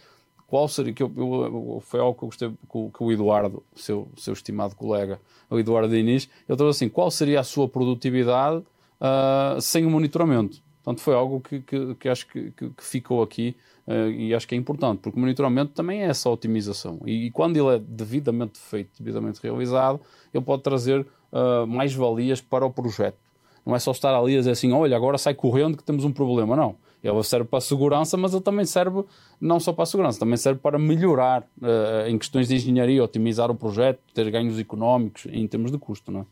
qual seria, que eu, eu, foi algo que eu gostei, que, que o Eduardo, seu, seu estimado colega, o Eduardo Diniz, ele trouxe assim, qual seria a sua produtividade uh, sem o monitoramento? Portanto, foi algo que, que, que acho que, que, ficou aqui uh, e acho que é importante, porque o monitoramento também é essa otimização. E, e quando ele é devidamente feito, devidamente realizado, ele pode trazer uh, mais valias para o projeto. Não é só estar ali a dizer assim, olha, agora sai correndo que temos um problema. Não. Ele serve para a segurança, mas ele também serve não só para a segurança, também serve para melhorar uh, em questões de engenharia, otimizar o projeto, ter ganhos económicos em termos de custo. Não é?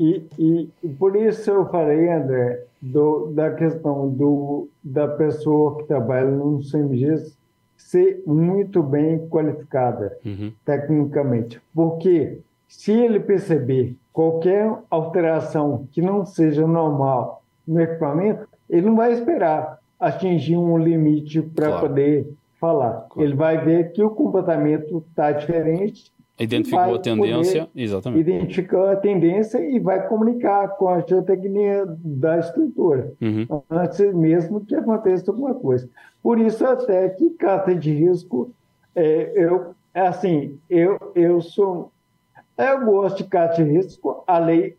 E, e, por isso eu falei, André, do, da questão do, da pessoa que trabalha no CMG ser muito bem qualificada uhum. tecnicamente. Porque se ele perceber qualquer alteração que não seja normal no equipamento, ele não vai esperar atingir um limite para claro. poder falar. Claro. Ele vai ver que o comportamento está diferente Identificou a tendência, exatamente. Identificou a tendência e vai comunicar com a geotecnia da estrutura, uhum. antes mesmo que aconteça alguma coisa. Por isso, até que carta de risco, é, eu, assim, eu, eu sou. Eu gosto de carta de risco, a lei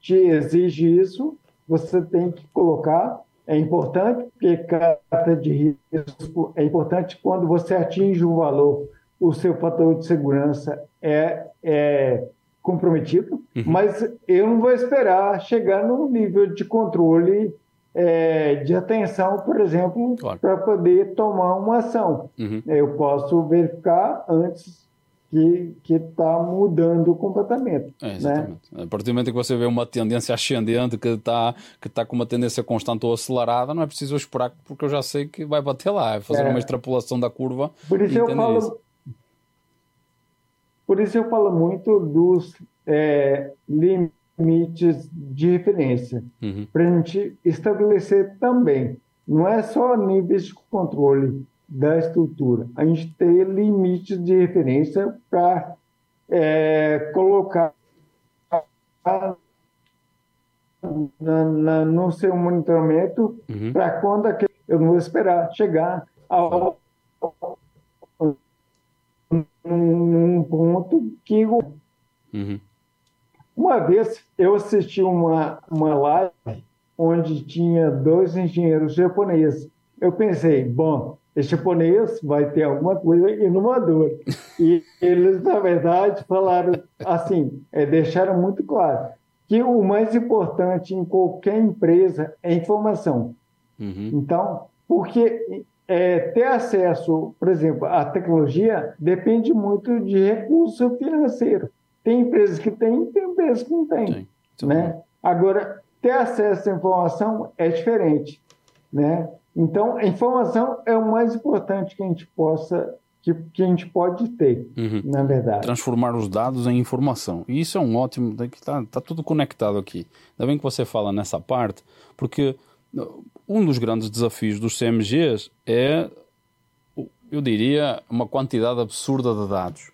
te exige isso, você tem que colocar. É importante, porque carta de risco é importante quando você atinge um valor o seu fator de segurança é, é comprometido, uhum. mas eu não vou esperar chegar num nível de controle é, de atenção, por exemplo, claro. para poder tomar uma ação. Uhum. Eu posso verificar antes que está mudando o comportamento. É, né? exatamente. Né? A partir do momento que você vê uma tendência ascendente que está que tá com uma tendência constante ou acelerada, não é preciso esperar, porque eu já sei que vai bater lá, é fazer é. uma extrapolação da curva. Por isso eu falo, isso. Por isso eu falo muito dos é, limites de referência, uhum. para a gente estabelecer também. Não é só níveis de controle, da estrutura. A gente tem limites de referência para é, colocar na, na, no seu monitoramento uhum. para quando aquele, eu não vou esperar chegar ao um ponto que uhum. uma vez eu assisti uma uma live onde tinha dois engenheiros japoneses eu pensei bom esse japonês vai ter alguma coisa inovadora e eles na verdade falaram assim é, deixaram muito claro que o mais importante em qualquer empresa é informação. Uhum. Então, porque é, ter acesso, por exemplo, à tecnologia depende muito de recurso financeiro. Tem empresas que têm, tem empresas que não têm. Né? Agora, ter acesso à informação é diferente. Né? Então, a informação é o mais importante que a gente possa que, que a gente pode ter, uhum. na verdade. Transformar os dados em informação. E isso é um ótimo. Está tá tudo conectado aqui. Ainda bem que você fala nessa parte, porque um dos grandes desafios dos CMGs é, eu diria, uma quantidade absurda de dados.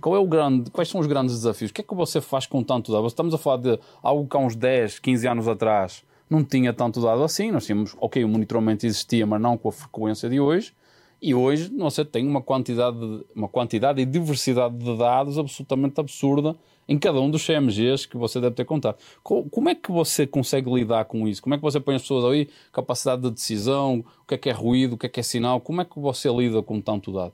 Qual é o grande, quais são os grandes desafios? O que é que você faz com tanto dado? Estamos a falar de algo que há uns 10, 15 anos atrás não tinha tanto dado assim. Nós tínhamos, ok, o monitoramento existia, mas não com a frequência de hoje. E hoje você tem uma quantidade, uma quantidade e diversidade de dados absolutamente absurda em cada um dos CMGs que você deve ter contado. Como é que você consegue lidar com isso? Como é que você põe as pessoas aí? Capacidade de decisão, o que é que é ruído, o que é que é sinal? Como é que você lida com tanto dado?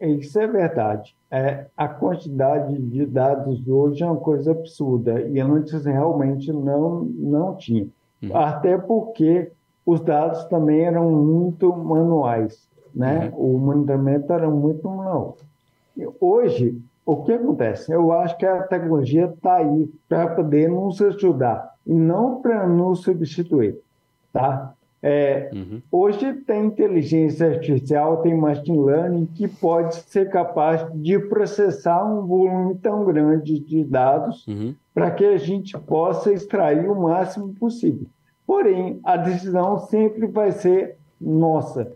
Isso é verdade. É, a quantidade de dados hoje é uma coisa absurda e antes realmente não, não tinha. Uhum. Até porque os dados também eram muito manuais né? Uhum. O monitoramento era muito manual. Hoje, o que acontece? Eu acho que a tecnologia está aí para poder nos ajudar e não para nos substituir, tá? É, uhum. Hoje tem inteligência artificial, tem machine learning que pode ser capaz de processar um volume tão grande de dados uhum. para que a gente possa extrair o máximo possível. Porém, a decisão sempre vai ser nossa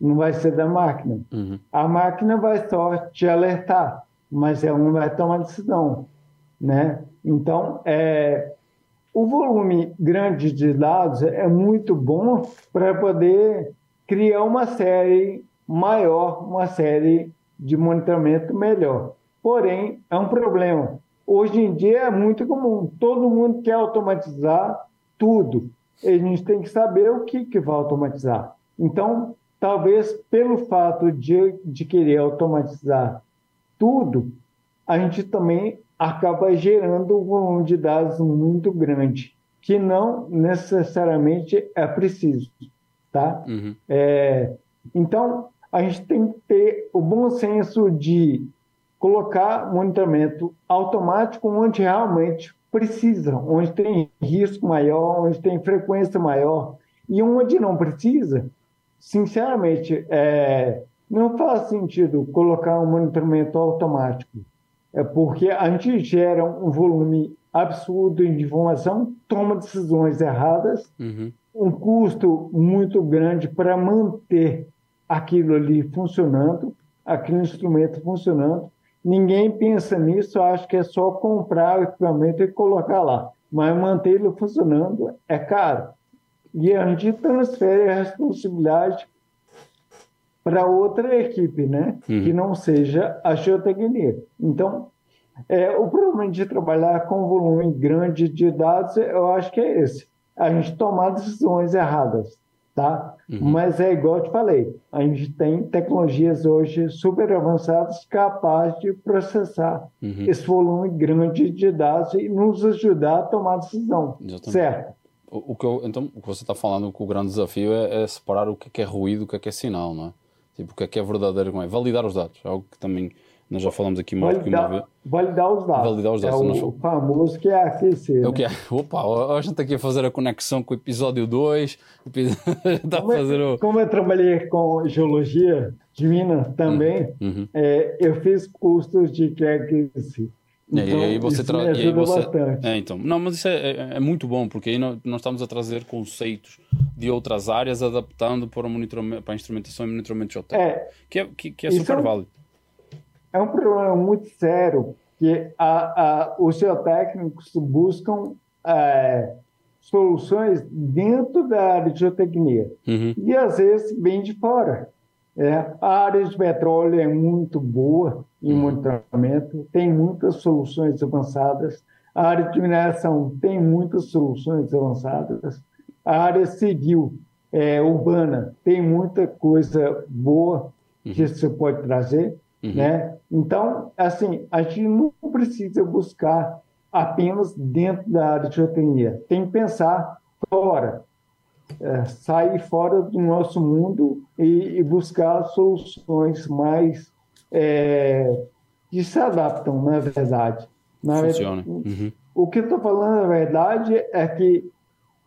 não vai ser da máquina. Uhum. A máquina vai só te alertar, mas ela não vai tomar decisão, né? Então, é, o volume grande de dados é muito bom para poder criar uma série maior, uma série de monitoramento melhor. Porém, é um problema. Hoje em dia é muito comum, todo mundo quer automatizar tudo. E a gente tem que saber o que, que vai automatizar. Então, talvez pelo fato de, de querer automatizar tudo, a gente também acaba gerando um volume de dados muito grande, que não necessariamente é preciso, tá? Uhum. É, então, a gente tem que ter o bom senso de colocar monitoramento automático onde realmente precisa, onde tem risco maior, onde tem frequência maior, e onde não precisa, sinceramente, é, não faz sentido colocar um monitoramento automático, é porque a gente gera um volume absurdo de informação, toma decisões erradas, uhum. um custo muito grande para manter aquilo ali funcionando, aquele instrumento funcionando. Ninguém pensa nisso, acha que é só comprar o equipamento e colocar lá. Mas manter ele funcionando é caro e a gente transfere a responsabilidade para outra equipe, né? Uhum. Que não seja a geotecnia. Então, é, o problema de trabalhar com um volume grande de dados, eu acho que é esse. A gente tomar decisões erradas, tá? Uhum. Mas é igual eu te falei, a gente tem tecnologias hoje super avançadas capazes de processar uhum. esse volume grande de dados e nos ajudar a tomar decisão, Exatamente. certo? O, que eu, então, o que você está falando, que o grande desafio é, é, separar o que é, que é ruído, o que é que é sinal, não é? Tipo, o que é que é verdadeiro, como é? Validar os dados, algo que também nós já falamos aqui mais validar, que uma vez. Validar os dados. Validar os dados. É o, famoso que é aquecer. É o que é? Opa, a gente está aqui a fazer a conexão com o episódio 2. Está como, fazer o... como eu trabalhei com geologia de Minas também, uhum. uhum. É, eu fiz cursos de QX então, e aí você traz. Você... É, então. Não, mas isso é, é, é, muito bom, porque aí nós, nós, estamos a trazer conceitos de outras áreas adaptando para, o para a instrumentação e monitoramento geotécnico. É, que é, que, que é super é um, válido. É um problema muito sério que a, a, os geotécnicos buscam é, soluções dentro da área de geotecnia uhum. e às vezes vem de fora. É, a área de petróleo é muito boa em uhum. monitoramento, tem muitas soluções avançadas. A área de mineração tem muitas soluções avançadas. A área civil, é, urbana, tem muita coisa boa uhum. que você pode trazer. Uhum. Né? Então, assim, a gente não precisa buscar apenas dentro da área de geotecnia. Tem que pensar fora, é, sair fora do nosso mundo e, e buscar soluções mais é, que se adaptam, na verdade. Na Funciona. Uhum. O que eu estou falando, na verdade, é que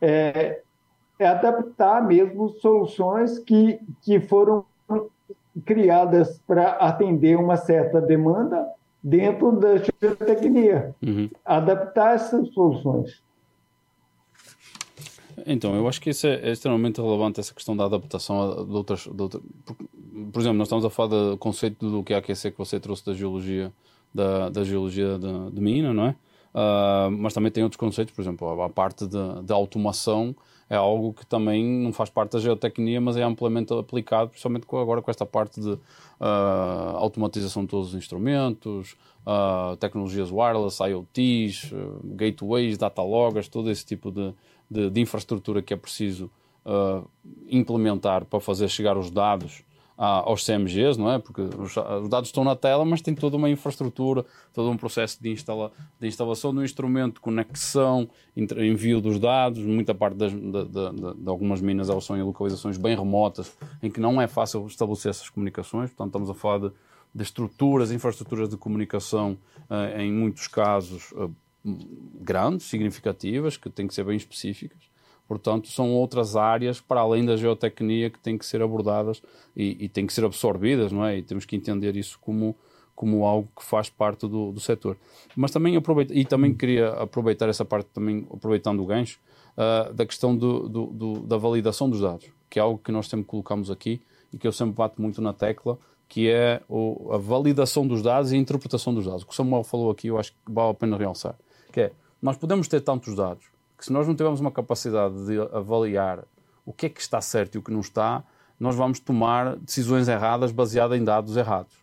é, é, adaptar mesmo soluções que, que foram criadas para atender uma certa demanda dentro da geotecnia. Uhum. Adaptar essas soluções. Então, eu acho que isso é, é extremamente relevante, essa questão da adaptação de outras. De outra, por, por, exemplo, nós estamos a falar do conceito do que é aquecer que você trouxe da geologia, da, da geologia de, de mina, não é? Uh, mas também tem outros conceitos, por exemplo, a, a parte da automação é algo que também não faz parte da geotecnia, mas é amplamente aplicado, principalmente agora com esta parte de uh, automatização de todos os instrumentos, uh, tecnologias wireless, IoTs, uh, gateways, data loggers, todo esse tipo de, de, de infraestrutura que é preciso implementar para fazer chegar os dados aos CMGs, não é? Porque os, os, dados estão na tela, mas tem toda uma infraestrutura, todo um processo de, instala, de instalação do instrumento, conexão, envio dos dados. Muita parte das, de, de, de, algumas minas elas são em localizações bem remotas, em que não é fácil estabelecer essas comunicações. Portanto, estamos a falar de, de estruturas, infraestruturas de comunicação, uh, em muitos casos uh, grandes, significativas, que têm que ser bem específicas. Portanto, são outras áreas para além da geotecnia que têm que ser abordadas e, e têm que ser absorvidas, não é? E temos que entender isso como, como algo que faz parte do, do setor. Mas também aproveito, e também queria aproveitar essa parte, também aproveitando o gancho, uh, da questão do, do, do, da validação dos dados, que é algo que nós sempre colocamos aqui e que eu sempre bato muito na tecla, que é o, a validação dos dados e a interpretação dos dados. O que o Samuel falou aqui, eu acho que vale a pena realçar, que é, nós podemos ter tantos dados, que se nós não tivermos uma capacidade de avaliar o que é que está certo e o que não está, nós vamos tomar decisões erradas baseadas em dados errados.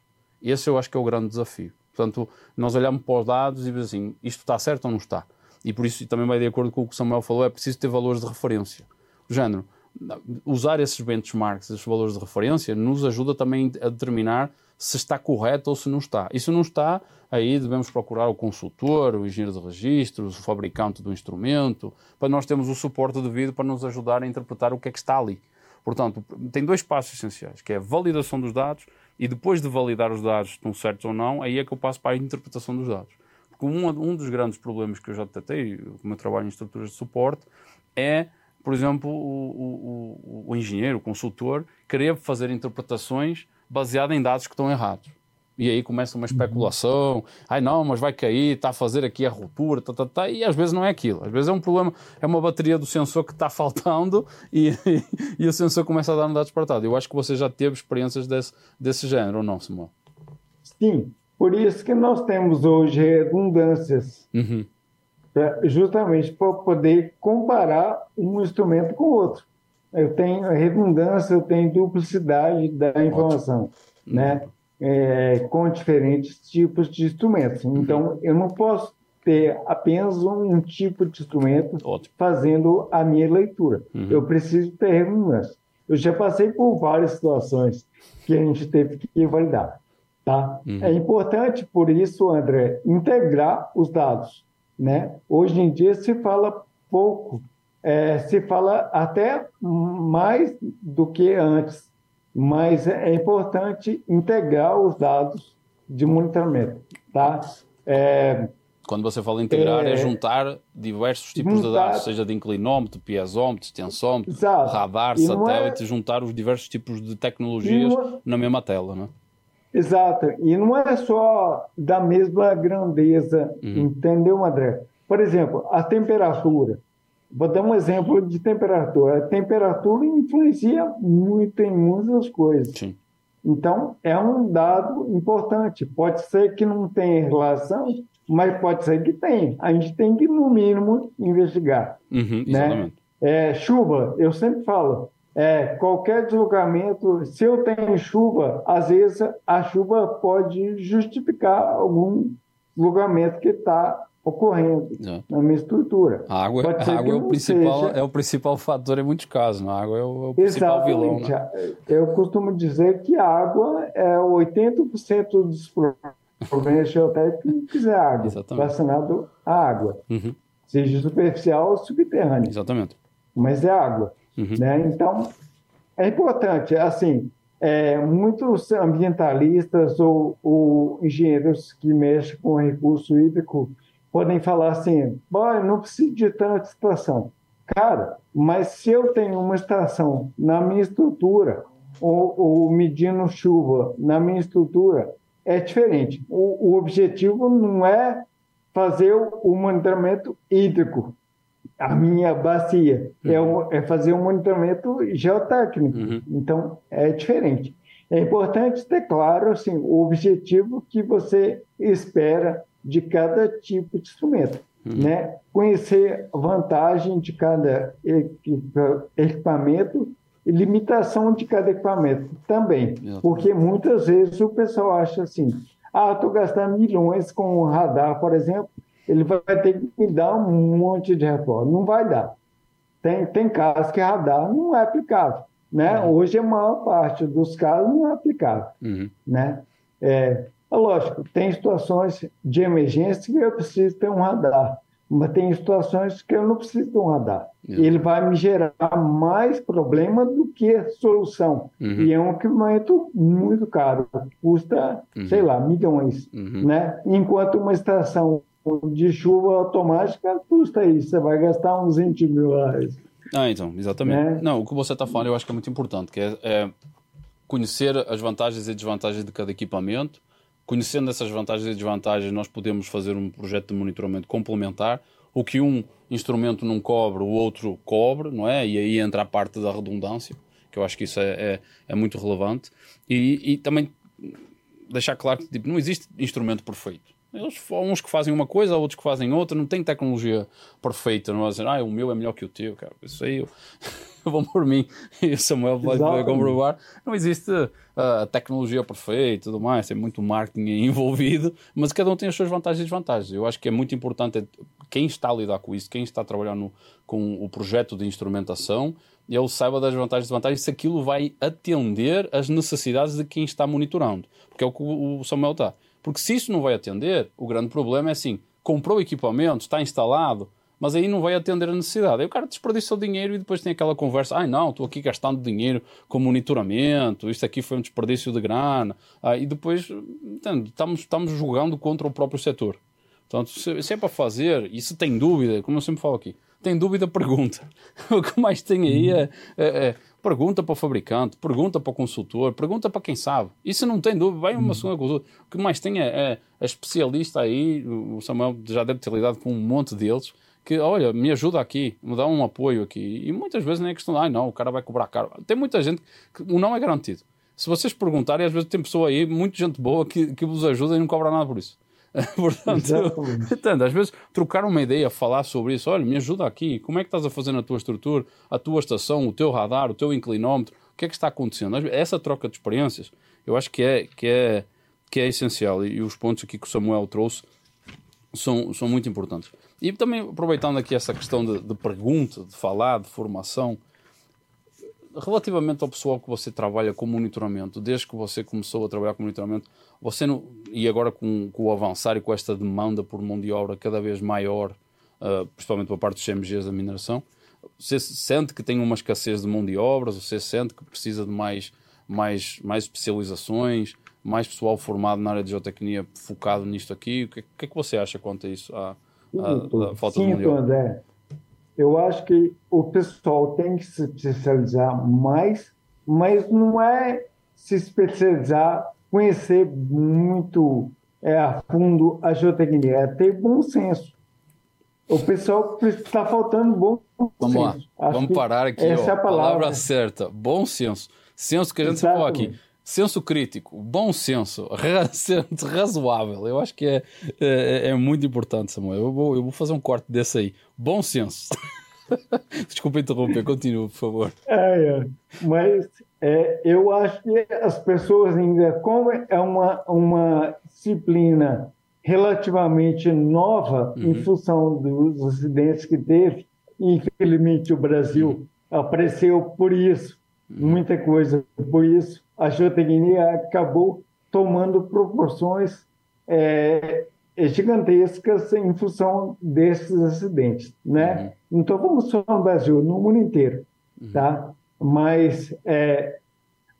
Esse eu acho que é o grande desafio. Portanto, nós olhamos para os dados e dizemos assim, isto está certo ou não está? E por isso também vai de acordo com o que o Samuel falou, é preciso ter valores de referência. Do género, usar esses benchmarks, esses valores de referência, nos ajuda também a determinar se está correto ou se não está. E se não está, aí devemos procurar o consultor, o engenheiro de registros, o fabricante do instrumento, para nós termos o suporte devido para nos ajudar a interpretar o que é que está ali. Portanto, tem dois passos essenciais, que é a validação dos dados e depois de validar os dados estão certos ou não, aí é que eu passo para a interpretação dos dados. Porque um, um dos grandes problemas que eu já detetei, o meu trabalho em estruturas de suporte, é, por exemplo, o, o, o engenheiro, o consultor, querer fazer interpretações baseada em dados que estão errados. E aí começa uma especulação, ai não, mas vai cair, está a fazer aqui a ruptura, tá, tá, tá, e às vezes não é aquilo. Às vezes é um problema, é uma bateria do sensor que está faltando e, e, e, o sensor começa a dar um dado disparatado. Eu acho que você já teve experiências desse, desse género, ou não, Samuel? Sim, por isso que nós temos hoje redundâncias. Uhum. Pra, justamente para poder comparar um instrumento com o outro eu tenho redundância, eu tenho duplicidade da informação, Ótimo. né? É, com diferentes tipos de instrumentos. Uhum. Então, eu não posso ter apenas um, tipo de instrumento Ótimo. fazendo a minha leitura. Uhum. Eu preciso ter redundância. Eu já passei por várias situações que a gente teve que validar. Tá? Uhum. É importante, por isso, André, integrar os dados. Né? Hoje em dia se fala pouco é, se fala até mais do que antes, mas é importante integrar os dados de monitoramento, tá? É, Quando você fala integrar, é, é juntar diversos tipos juntar, de dados, seja de inclinómetro, piezómetro, extensómetro, exato. radar, é satélite, juntar os diversos tipos de tecnologias é na mesma tela, não é? Exato, e não é só da mesma grandeza, uhum. entendeu, André? Por exemplo, a temperatura vou dar um exemplo de temperatura. A temperatura influencia muito em muitas coisas. Sim. Então, é um dado importante. Pode ser que não tenha relação, mas pode ser que tenha. A gente tem que, no mínimo, investigar. Uhum, né? É, chuva, eu sempre falo, é, qualquer deslocamento, se eu tenho chuva, às vezes a chuva pode justificar algum deslocamento que está ocorrendo Exato. na minha estrutura. A água, a água é, o principal, seja- é o principal fator em muitos casos. não? A água é o, é o principal vilão. Né? Eu costumo dizer que a água é 80% dos problemas geotécnicos é água, Exatamente. relacionado à água, Uhum, seja superficial ou subterrânea. exatamente. mas é água. Uhum. Né? Então, é importante, assim, é, muitos ambientalistas ou, ou engenheiros que mexem com recurso hídrico podem falar assim, "Bom, eu não preciso de tanta estação. Cara, mas se eu tenho uma estação na minha estrutura, ou, ou medindo chuva na minha estrutura, é diferente. O, o objetivo não é fazer o, o monitoramento hídrico, a minha bacia, é, o- é fazer um monitoramento geotécnico. Uhum. Então, é diferente. É importante ter claro assim, o objetivo que você espera de cada tipo de instrumento. Né? Conhecer a vantagem de cada equipa- equipamento e limitação de cada equipamento também. Porque muitas vezes o pessoal acha assim, ah, estou gastando milhões com o radar, por exemplo, ele vai ter que me dar um monte de reforma. Não vai dar. Tem, tem casos que radar não é aplicável. Né? Hoje, a maior parte dos casos não é aplicável. Uhum. Né? É, é lógico, tem situações de emergência que eu preciso ter um radar, mas tem situações que eu não preciso ter um radar. Yeah. Ele vai me gerar mais problema do que solução. Uhum. E é um equipamento muito caro, custa, sei lá, milhões. Uhum. Né? Enquanto uma estação de chuva automática custa isso, você vai gastar uns 20 mil reais. Ah, então, exatamente. Né? Não, o que você está falando eu acho que é muito importante, que é, é conhecer as vantagens e desvantagens de cada equipamento. Conhecendo essas vantagens e desvantagens, nós podemos fazer um projeto de monitoramento complementar. O que um instrumento não cobre, o outro cobre, não é? E aí entra a parte da redundância, que eu acho que isso é, é, é muito relevante. E, e também deixar claro que tipo, não existe instrumento perfeito. Eles, uns que fazem uma coisa, outros que fazem outra, não tem tecnologia perfeita, não é? Dizer, ah, o meu é melhor que o teu, cara, isso aí eu, eu vou por mim. E o Samuel vai, comprovar. Não existe a tecnologia perfeita e tudo mais, tem muito marketing envolvido, mas cada um tem as suas vantagens e desvantagens. Eu acho que é muito importante é quem está a lidar com isso, quem está a trabalhar no, com o projeto de instrumentação, ele saiba das vantagens e desvantagens se aquilo vai atender às necessidades de quem está monitorando, porque é o que o Samuel está. Porque se isso não vai atender, o grande problema é assim: comprou o equipamento, está instalado, mas aí não vai atender a necessidade. Aí o cara desperdiça o dinheiro e depois tem aquela conversa: ai não, estou aqui gastando dinheiro com monitoramento, isto aqui foi um desperdício de grana. Ah, e depois estamos, estamos jogando contra o próprio setor. Portanto, se, se é para fazer, e se tem dúvida, como eu sempre falo aqui, tem dúvida, pergunta. O que mais tem aí é, é- é pergunta para o fabricante, pergunta para o consultor, pergunta para quem sabe. Se não tem dúvida, vai uma segunda consulta. O que mais tem é, é, especialista aí, o Samuel já deve ter lidado com um monte deles, que, olha, me ajuda aqui, me dá um apoio aqui. E muitas vezes nem é questão, ai não, o cara vai cobrar caro. Tem muita gente que o não é garantido. Se vocês perguntarem, às vezes tem pessoa aí, muita gente boa, que, que vos ajuda e não cobra nada por isso. Portanto, Exatamente. Portanto, às vezes trocar uma ideia, falar sobre isso, olha, me ajuda aqui, como é que estás a fazer na tua estrutura, a tua estação, o teu radar, o teu inclinómetro, o que é que está acontecendo? Essa troca de experiências, eu acho que é, que é, que é essencial e, e os pontos aqui que o Samuel trouxe são, são muito importantes. E também aproveitando aqui essa questão de, de pergunta, de falar, de formação, relativamente ao pessoal que você trabalha com monitoramento, desde que você começou a trabalhar com monitoramento, você não, e agora com, com o avançar e com esta demanda por mão de obra cada vez maior, uh, principalmente por parte dos CMGs da mineração, você sente que tem uma escassez de mão de obras, você sente que precisa de mais, mais, mais especializações, mais pessoal formado na área de geotecnia focado nisto aqui, o que, que é que você acha quanto a isso, à, à- à falta de mão de Sinto, obra? André. Eu acho que o pessoal tem que se especializar mais, mas não é se especializar, conhecer muito é, a fundo a geotecnia, é ter bom senso. O pessoal está faltando bom Vamos lá, vamos parar aqui. Essa ó, é a palavra. palavra certa, bom senso. Senso que a gente Exatamente. falou aqui senso crítico, bom senso, razoável. Eu acho que é, é, é, muito importante, Samuel. Eu vou, eu vou fazer um corte desse aí. Bom senso. Desculpa interromper, continua, por favor. É, é. mas é, eu acho que as pessoas ainda, como é uma, uma disciplina relativamente nova uhum. em função dos acidentes que teve, infelizmente o Brasil uhum. apareceu por isso, uhum. muita coisa por isso, a geotecnia acabou tomando proporções é, gigantescas em função desses acidentes, né? Uhum. Então vamos só no Brasil, no mundo inteiro, uhum. tá? Mas é,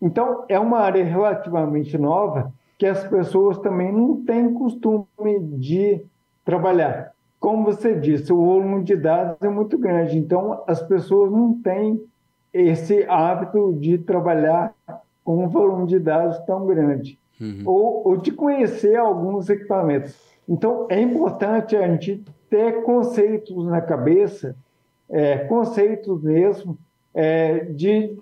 então é uma área relativamente nova que as pessoas também não têm costume de trabalhar. Como você disse, o volume de dados é muito grande, então as pessoas não têm esse hábito de trabalhar um volume de dados tão grande, uhum. ou, ou de conhecer alguns equipamentos. Então, é importante a gente ter conceitos na cabeça, é, conceitos mesmo, é, de.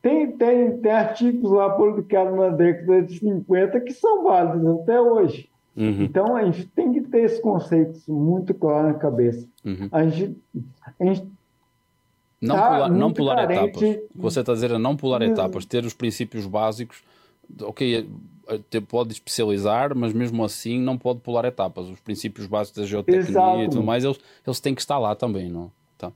Tem, tem, tem artigos lá publicados na década de 50 que são válidos até hoje. Uhum. Então, a gente tem que ter esses conceitos muito claros na cabeça. Uhum. A, gente, a gente não, tá pular, não pular carente. etapas. O que você está a dizer é não pular etapas, ter os princípios básicos. Ok, é, pode especializar, mas mesmo assim não pode pular etapas. Os princípios básicos da geotecnia Exato. e tudo mais, eles, eles têm que estar lá também, não? Tá.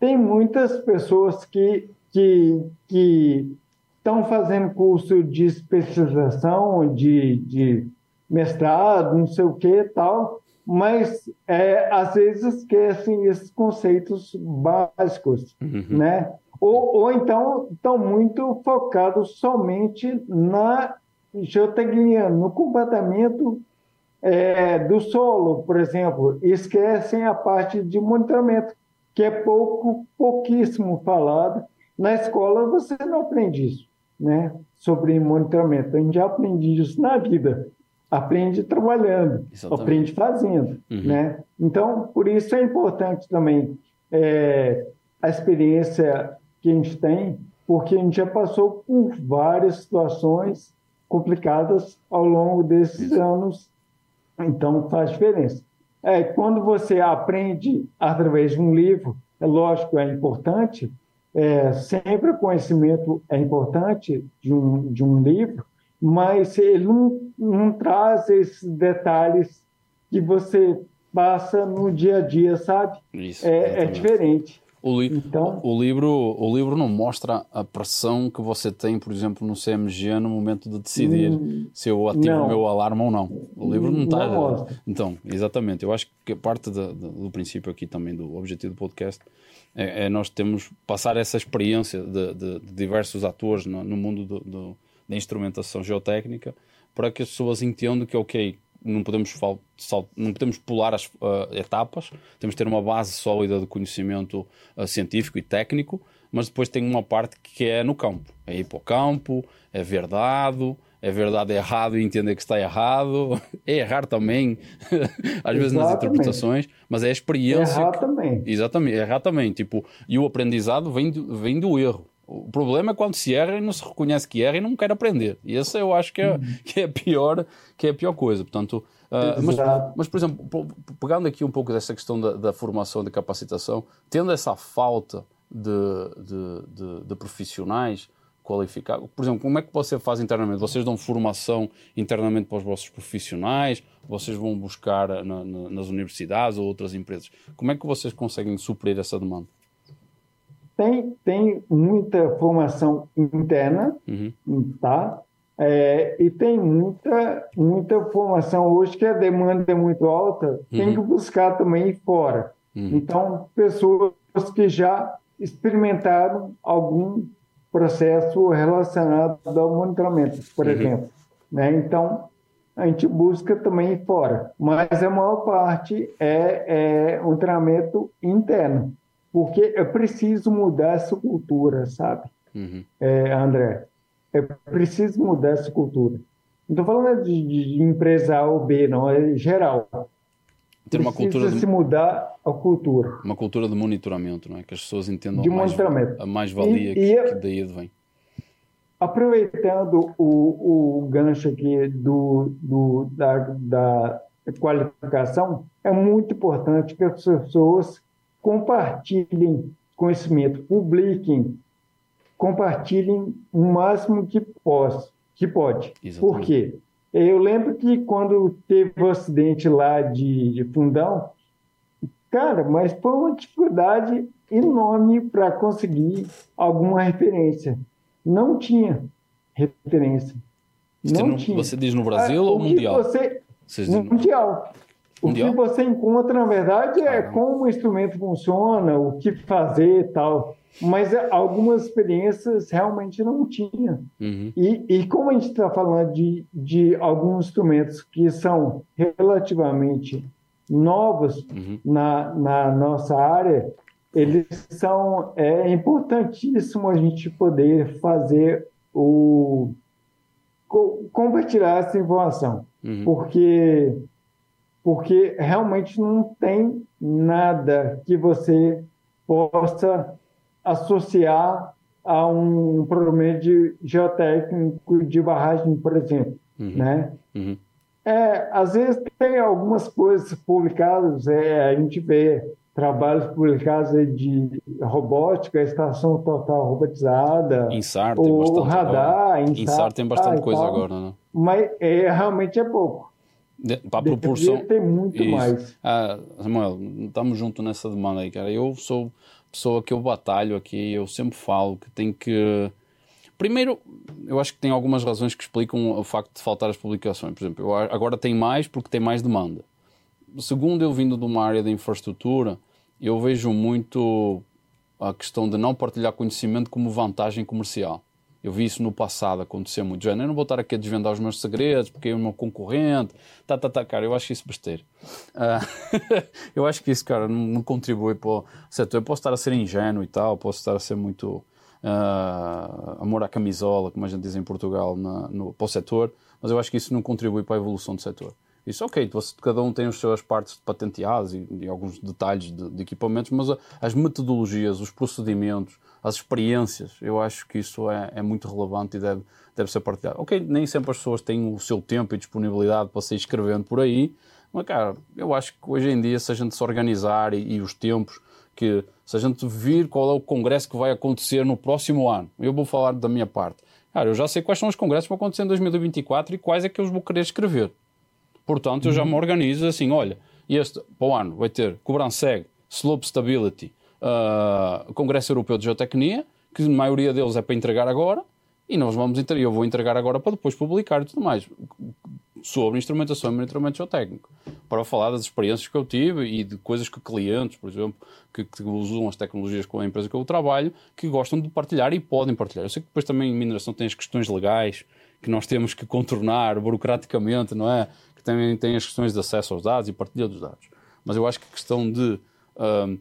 Tem muitas pessoas que, que, que estão fazendo curso de especialização, de, de mestrado, não sei o que tal, mas é, às vezes esquecem esses conceitos básicos, uhum. né? Ou, ou então estão muito focados somente na geotecnia, no comportamento é, do solo, por exemplo, esquecem a parte de monitoramento, que é pouco, pouquíssimo falado. Na escola você não aprende isso, né? Sobre monitoramento. A gente já aprende isso na vida aprende trabalhando, Exatamente. aprende fazendo, uhum. né? Então, por isso é importante também é, a experiência que a gente tem, porque a gente já passou por várias situações complicadas ao longo desses isso. anos, então faz diferença. É, quando você aprende através de um livro, é lógico, é importante, é, sempre o conhecimento é importante de um, de um livro, mas ele não, não traz esses detalhes que você passa no dia a dia, sabe? Isso, é, é diferente. O, li então, o, livro, o livro não mostra a pressão que você tem, por exemplo, no CMG no momento de decidir hum, se eu ativo não. o meu alarme ou não. O livro não está. Então, exatamente. Eu acho que parte de, de, do princípio aqui também do objetivo do podcast é, é nós temos passar essa experiência de, de diversos atores no, no mundo do, do da instrumentação geotécnica para que as pessoas entendam que, ok, não podemos, não podemos pular as uh, etapas, temos de ter uma base sólida de conhecimento uh, científico e técnico, mas depois tem uma parte que é no campo. É ir para o campo, é ver dado, é verdade errado e entender que está errado, é errar também, às vezes nas interpretações, mas é a experiência. Errar que... também. Exatamente, errar também. Tipo, e o aprendizado vem do, vem do erro. O problema é quando se erra e não se reconhece que erra e não quer aprender. E essa eu acho que é, uhum. que é, a, pior, que é a pior coisa. Portanto, uh, mas, mas, por exemplo, pegando aqui um pouco dessa questão da, da formação, da capacitação, tendo essa falta de, de, de, de profissionais qualificados, por exemplo, como é que você faz internamente? Vocês dão formação internamente para os vossos profissionais? Vocês vão buscar na, na, nas universidades ou outras empresas? Como é que vocês conseguem suprir essa demanda? Tem, tem muita formação interna, uhum. tá? É, e tem muita, muita formação hoje que a demanda é muito alta, uhum. tem que buscar também fora. Uhum. Então, pessoas que já experimentaram algum processo relacionado ao monitoramento, por uhum. exemplo. Né? Então, a gente busca também fora, mas a maior parte é, é um treinamento interno porque é preciso mudar essa cultura, sabe, uhum. é, André? É preciso mudar essa cultura. Não estou falando de, de, empresa A ou B, não, é geral. ter uma cultura de se mudar a cultura. Uma cultura de monitoramento, não é? Que as pessoas entendam de a mais, monitoramento. a mais-valia que, que daí advém. Aproveitando o, o gancho aqui do, do, da, da qualificação, é muito importante que as pessoas compartilhem conhecimento, publiquem, compartilhem o máximo que, possa, que pode. Exatamente. Por quê? Eu lembro que quando teve o acidente lá de, de Fundão, cara, mas foi uma dificuldade enorme para conseguir alguma referência. Não tinha referência. Não, não tinha. Você diz no Brasil ah, ou mundial? Você, mundial. O que você encontra, na verdade, é como o instrumento funciona, o que fazer e tal mas algumas experiências realmente não tinha. Uhum. E, e, como a gente está falando de, de alguns instrumentos que são relativamente novos uhum. na, na nossa área, eles são é importantíssimo a gente poder fazer o compartilhar essa informação, uhum. porque porque realmente não tem nada que você possa associar a um problema de geotécnico de barragem, por exemplo, uhum. né? Uhum. É, às vezes tem algumas coisas publicadas, é, a gente vê trabalhos publicados de robótica, estação total robotizada, INSAR tem bastante radar, agora. INSAR, INSAR tem bastante coisa tal, agora, né? Mas é, realmente é pouco. Para a proporção. Tem muito Isso. mais. Ah, Samuel, estamos juntos nessa demanda aí, cara. Eu sou pessoa que eu batalho aqui, eu sempre falo que tem que. Primeiro, eu acho que tem algumas razões que explicam o facto de faltar as publicações. Por exemplo, agora tem mais porque tem mais demanda. Segundo, eu vindo de uma área de infraestrutura, eu vejo muito a questão de não partilhar conhecimento como vantagem comercial. Eu vi isso no passado acontecer muito. Já, eu não vou estar aqui a desvendar os meus segredos porque é o meu concorrente. Tá, tá, tá, cara, eu acho isso besteira. Uh, eu acho que isso, cara, não, não, contribui para o setor. Eu posso estar a ser ingênuo e tal, posso estar a ser muito uh, amor à camisola, como a gente diz em Portugal, na, no, para o setor, mas eu acho que isso não contribui para a evolução do setor. Isso, ok, cada um tem as suas partes patenteadas e, e alguns detalhes de, de, equipamentos, mas as metodologias, os procedimentos, as experiências, eu acho que isso é, é, muito relevante e deve, deve ser partilhado. Ok, nem sempre as pessoas têm o seu tempo e disponibilidade para sair escrevendo por aí, mas, cara, eu acho que hoje em dia, se a gente se organizar e, e os tempos, que se a gente vir qual é o congresso que vai acontecer no próximo ano, eu vou falar da minha parte. Cara, eu já sei quais são os congressos que vão acontecer em 2024 e quais é que eu vou querer escrever. Portanto, eu já me organizo assim, olha, este para o ano vai ter Cobranseg, Slope Stability, uh, Congresso Europeu de Geotecnia, que a maioria deles é para entregar agora, e nós vamos eu vou entregar agora para depois publicar e tudo mais sobre instrumentação e monitoramento geotécnico para falar das experiências que eu tive e de coisas que clientes, por exemplo, que, que, usam as tecnologias com a empresa que eu trabalho, que gostam de partilhar e podem partilhar. Eu sei que depois também em mineração tem as questões legais que nós temos que contornar burocraticamente, não é? também tem as questões de acesso aos dados e partilha dos dados. Mas eu acho que a questão de uh,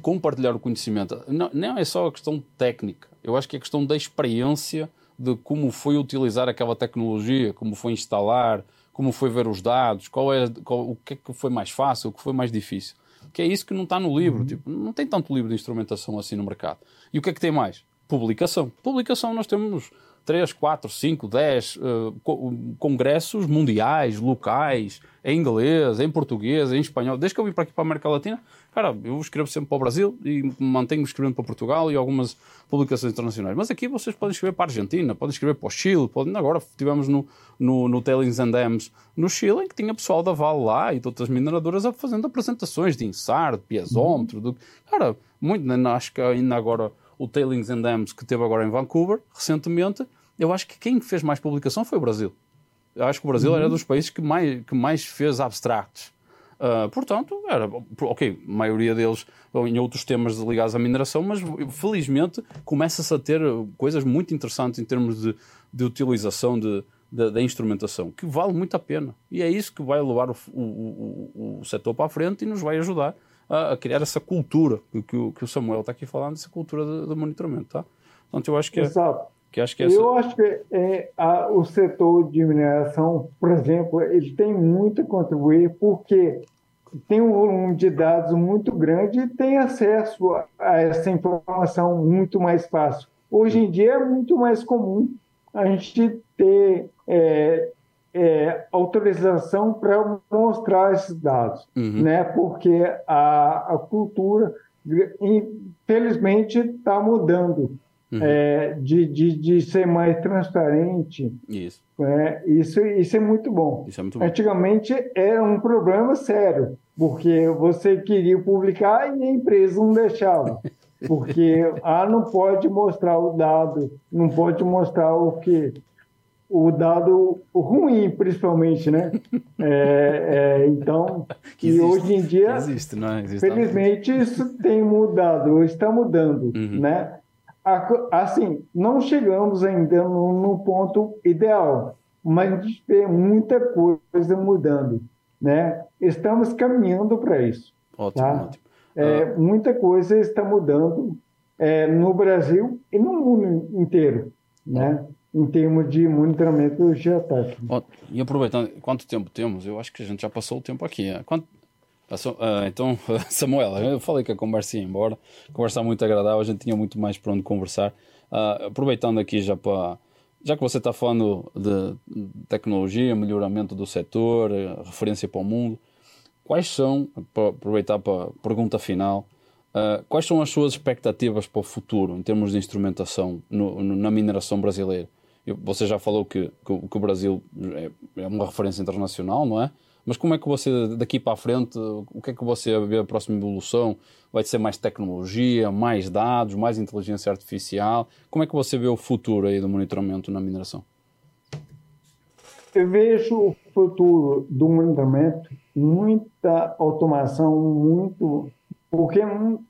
compartilhar o conhecimento não, não é só a questão técnica. Eu acho que é a questão da experiência de como foi utilizar aquela tecnologia, como foi instalar, como foi ver os dados, qual é, qual, o que é que foi mais fácil, o que foi mais difícil. Que é isso que não está no livro. Uhum. Tipo, não tem tanto livro de instrumentação assim no mercado. E o que é que tem mais? Publicação. Publicação nós temos 3, 4, 5, 10 uh, congressos mundiais, locais, em inglês, em português, em espanhol. Desde que eu vim para aqui para a América Latina, cara, eu escrevo sempre para o Brasil e mantenho escrevendo para Portugal e algumas publicações internacionais. Mas aqui vocês podem escrever para a Argentina, podem escrever para o Chile, podem... agora tivemos no, no, no Tailings and Dams no Chile, em que tinha pessoal da Vale lá e de outras mineradoras fazendo apresentações de INSAR, de piezómetro, do... cara, muito, acho que ainda agora o Tailings and Dams que teve agora em Vancouver, recentemente, eu acho que quem fez mais publicação foi o Brasil. Eu acho que o Brasil uhum. era dos países que mais, que mais fez abstracts. Uh, portanto, era, ok, a maioria deles em outros temas ligados à mineração, mas felizmente começa-se a ter coisas muito interessantes em termos de, de utilização de, da instrumentação, que vale muito a pena. E é isso que vai levar o, o, o, o setor para a frente e nos vai ajudar a, a criar essa cultura que, o, que o Samuel está aqui falando, essa cultura de, de monitoramento. Tá? Portanto, eu acho que é, que acho que essa... Eu acho que é, a, o setor de mineração, por exemplo, ele tem muito a contribuir, porque tem um volume de dados muito grande e tem acesso a essa informação muito mais fácil. Hoje em dia é muito mais comum a gente ter é, é, autorização para mostrar esses dados, uhum. né? porque a, a cultura, infelizmente, está mudando. Uhum. É, de, de, de ser mais transparente. Isso. É, isso, isso é muito bom. Isso é muito bom. Antigamente era um problema sério, porque você queria publicar e a empresa não deixava. Porque ah, não pode mostrar o dado, não pode mostrar o que o dado ruim, principalmente, né? É, é, então, que e existe, hoje em dia, existe, não é? existe felizmente, isso tem mudado, está mudando, uhum. né? Assim, não chegamos ainda no, no, ponto ideal, mas a gente vê muita coisa mudando, né? Estamos caminhando para isso. Ótimo, tá? ótimo. É, ah. Muita coisa está mudando é, no Brasil e no mundo inteiro, né? Em termos de monitoramento geotécnico. E aproveitando, quanto tempo temos? Eu acho que a gente já passou o tempo aqui. Né? Quanto, Uh, então, Samuel, eu falei que a conversa ia embora, conversa muito agradável, a gente tinha muito mais para onde conversar. Uh, aproveitando aqui já para. Já que você está falando de tecnologia, melhoramento do setor, referência para o mundo, quais são, para aproveitar para a pergunta final, uh, quais são as suas expectativas para o futuro em termos de instrumentação no, no, na mineração brasileira? Você já falou que, que, que o Brasil é, é uma referência internacional, não é? Mas como é que você, daqui para a frente, o que é que você vê a próxima evolução? Vai ser mais tecnologia, mais dados, mais inteligência artificial? Como é que você vê o futuro aí do monitoramento na mineração? Eu vejo o futuro do monitoramento, muita automação, muito. Porque não,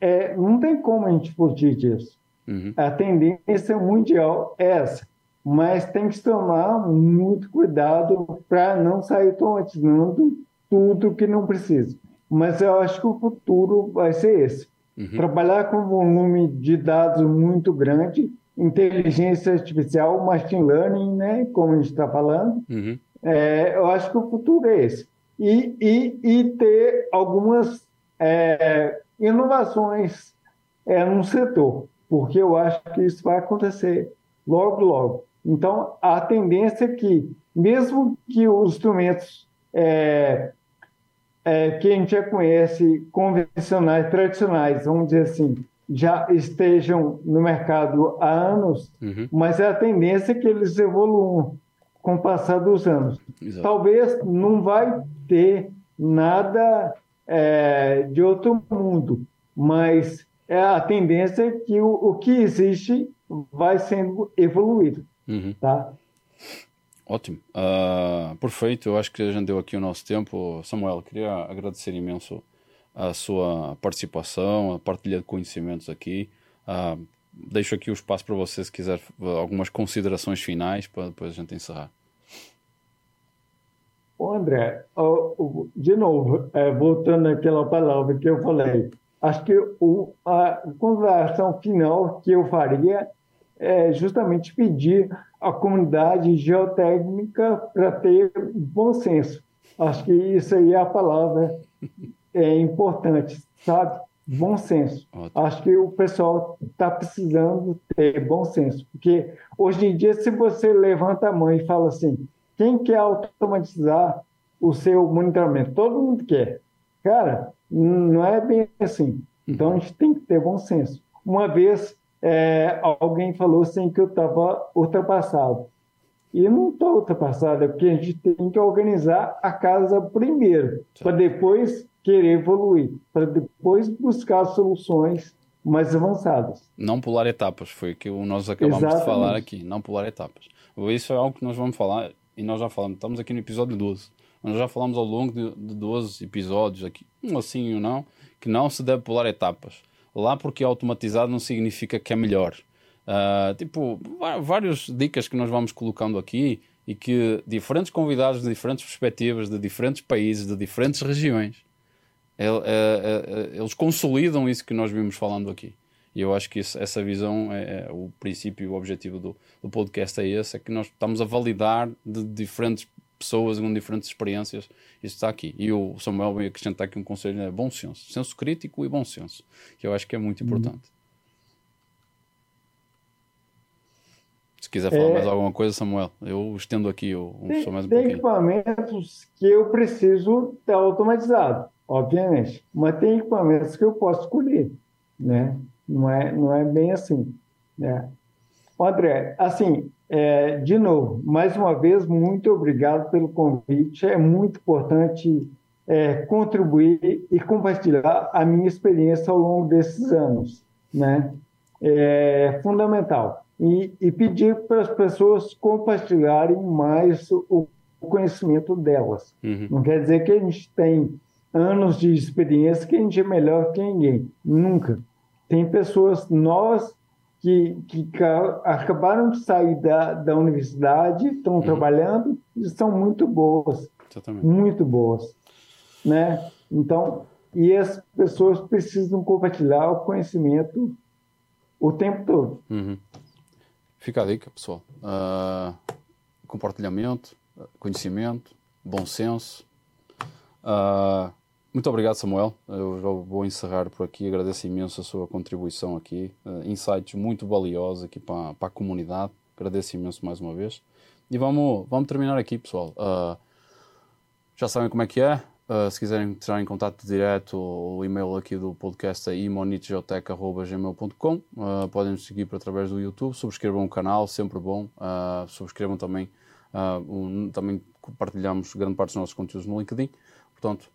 é, não tem como a gente fugir disso. Uhum. A tendência mundial é essa mas tem que tomar muito cuidado para não sair automatizando tudo que não precisa. Mas eu acho que o futuro vai ser esse. Uhum. Trabalhar com um volume de dados muito grande, inteligência artificial, machine learning, né, como a gente está falando, uhum. é, eu acho que o futuro é esse. E, e, e ter algumas é, inovações é, no setor, porque eu acho que isso vai acontecer logo, logo. Então, a tendência é que, mesmo que os instrumentos é, é, que a gente já conhece, convencionais, tradicionais, vamos dizer assim, já estejam no mercado há anos, uhum. mas é a tendência que eles evoluam com o passar dos anos. Exato. Talvez não vai ter nada é, de outro mundo, mas é a tendência que o, o que existe vai sendo evoluído. Uhum. Tá? Ótimo. Uh, perfeito. Eu acho que a gente deu aqui o nosso tempo. Samuel, queria agradecer imenso a sua participação, a partilha de conhecimentos aqui. Uh, deixo aqui o espaço para você, se quiser, algumas considerações finais para depois a gente encerrar. Ô André, de novo, é, voltando àquela palavra que eu falei, acho que o, a consideração final que eu faria é justamente pedir à comunidade geotécnica para ter bom senso. Acho que isso aí é a palavra é importante, sabe? Bom senso. Ótimo. Acho que o pessoal está precisando ter bom senso, porque hoje em dia, se você levanta a mão e fala assim, quem quer automatizar o seu monitoramento? Todo mundo quer. Cara, não é bem assim. Então a gente tem que ter bom senso. Uma vez é, alguém falou assim que eu estava ultrapassado. E não estou ultrapassado, é porque a gente tem que organizar a casa primeiro, para depois querer evoluir, para depois buscar soluções mais avançadas. Não pular etapas, foi o que nós acabamos Exatamente. de falar aqui, não pular etapas. Isso é algo que nós vamos falar, e nós já falamos, estamos aqui no episódio 12, nós já falamos ao longo de, de 12 episódios aqui, um assim ou não, que não se deve pular etapas lá porque é automatizado não significa que é melhor. Uh, tipo, várias dicas que nós vamos colocando aqui e que diferentes convidados de diferentes perspectivas, de diferentes países, de diferentes regiões, ele, é, é, eles consolidam isso que nós vimos falando aqui. E eu acho que isso, essa visão é, é, o princípio e o objetivo do, do podcast é esse, é que nós estamos a validar de diferentes pessoas com diferentes experiências, isso está aqui. E o Samuel veio acrescentar aqui um conselho, é bom senso, senso crítico e bom senso, que eu acho que é muito importante. Se quiser falar é, mais alguma coisa, Samuel, eu estendo aqui o, tem, só mais um tem pouquinho. equipamentos que eu preciso ter automatizado, obviamente, mas tem equipamentos que eu posso escolher, né? Não é, não é bem assim, né? André, assim, é, de novo, mais uma vez, muito obrigado pelo convite. É muito importante é, contribuir e compartilhar a minha experiência ao longo desses anos, né? É fundamental e, e pedir para as pessoas compartilharem mais o, o conhecimento delas. Uhum. Não quer dizer que a gente tem anos de experiência que a gente é melhor que ninguém. Nunca. Tem pessoas novas que, que acabaram de sair da, da universidade, estão uhum. trabalhando e são muito boas. Exatamente. Muito boas. Né? Então, e as pessoas precisam compartilhar o conhecimento o tempo todo. Uhum. Fica a dica, pessoal. Uh, compartilhamento, conhecimento, bom senso. Uh, muito obrigado, Samuel. Eu vou encerrar por aqui. Agradeço imenso a sua contribuição aqui. Uh, insights muito valiosos aqui para, para a comunidade. Agradeço imenso mais uma vez. E vamos, vamos terminar aqui, pessoal. Uh, já sabem como é que é. Uh, se quiserem entrar em contato direto, o e-mail aqui do podcast é imonitgeotec.gmail.com uh, Podem nos seguir através do YouTube, subscrevam o canal, sempre bom. Uh, subscrevam também, um, também compartilhamos grande parte dos nossos conteúdos no LinkedIn. Portanto,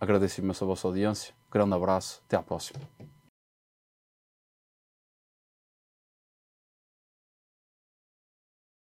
agradeço imenso a vossa audiência. Grande abraço, até à próxima.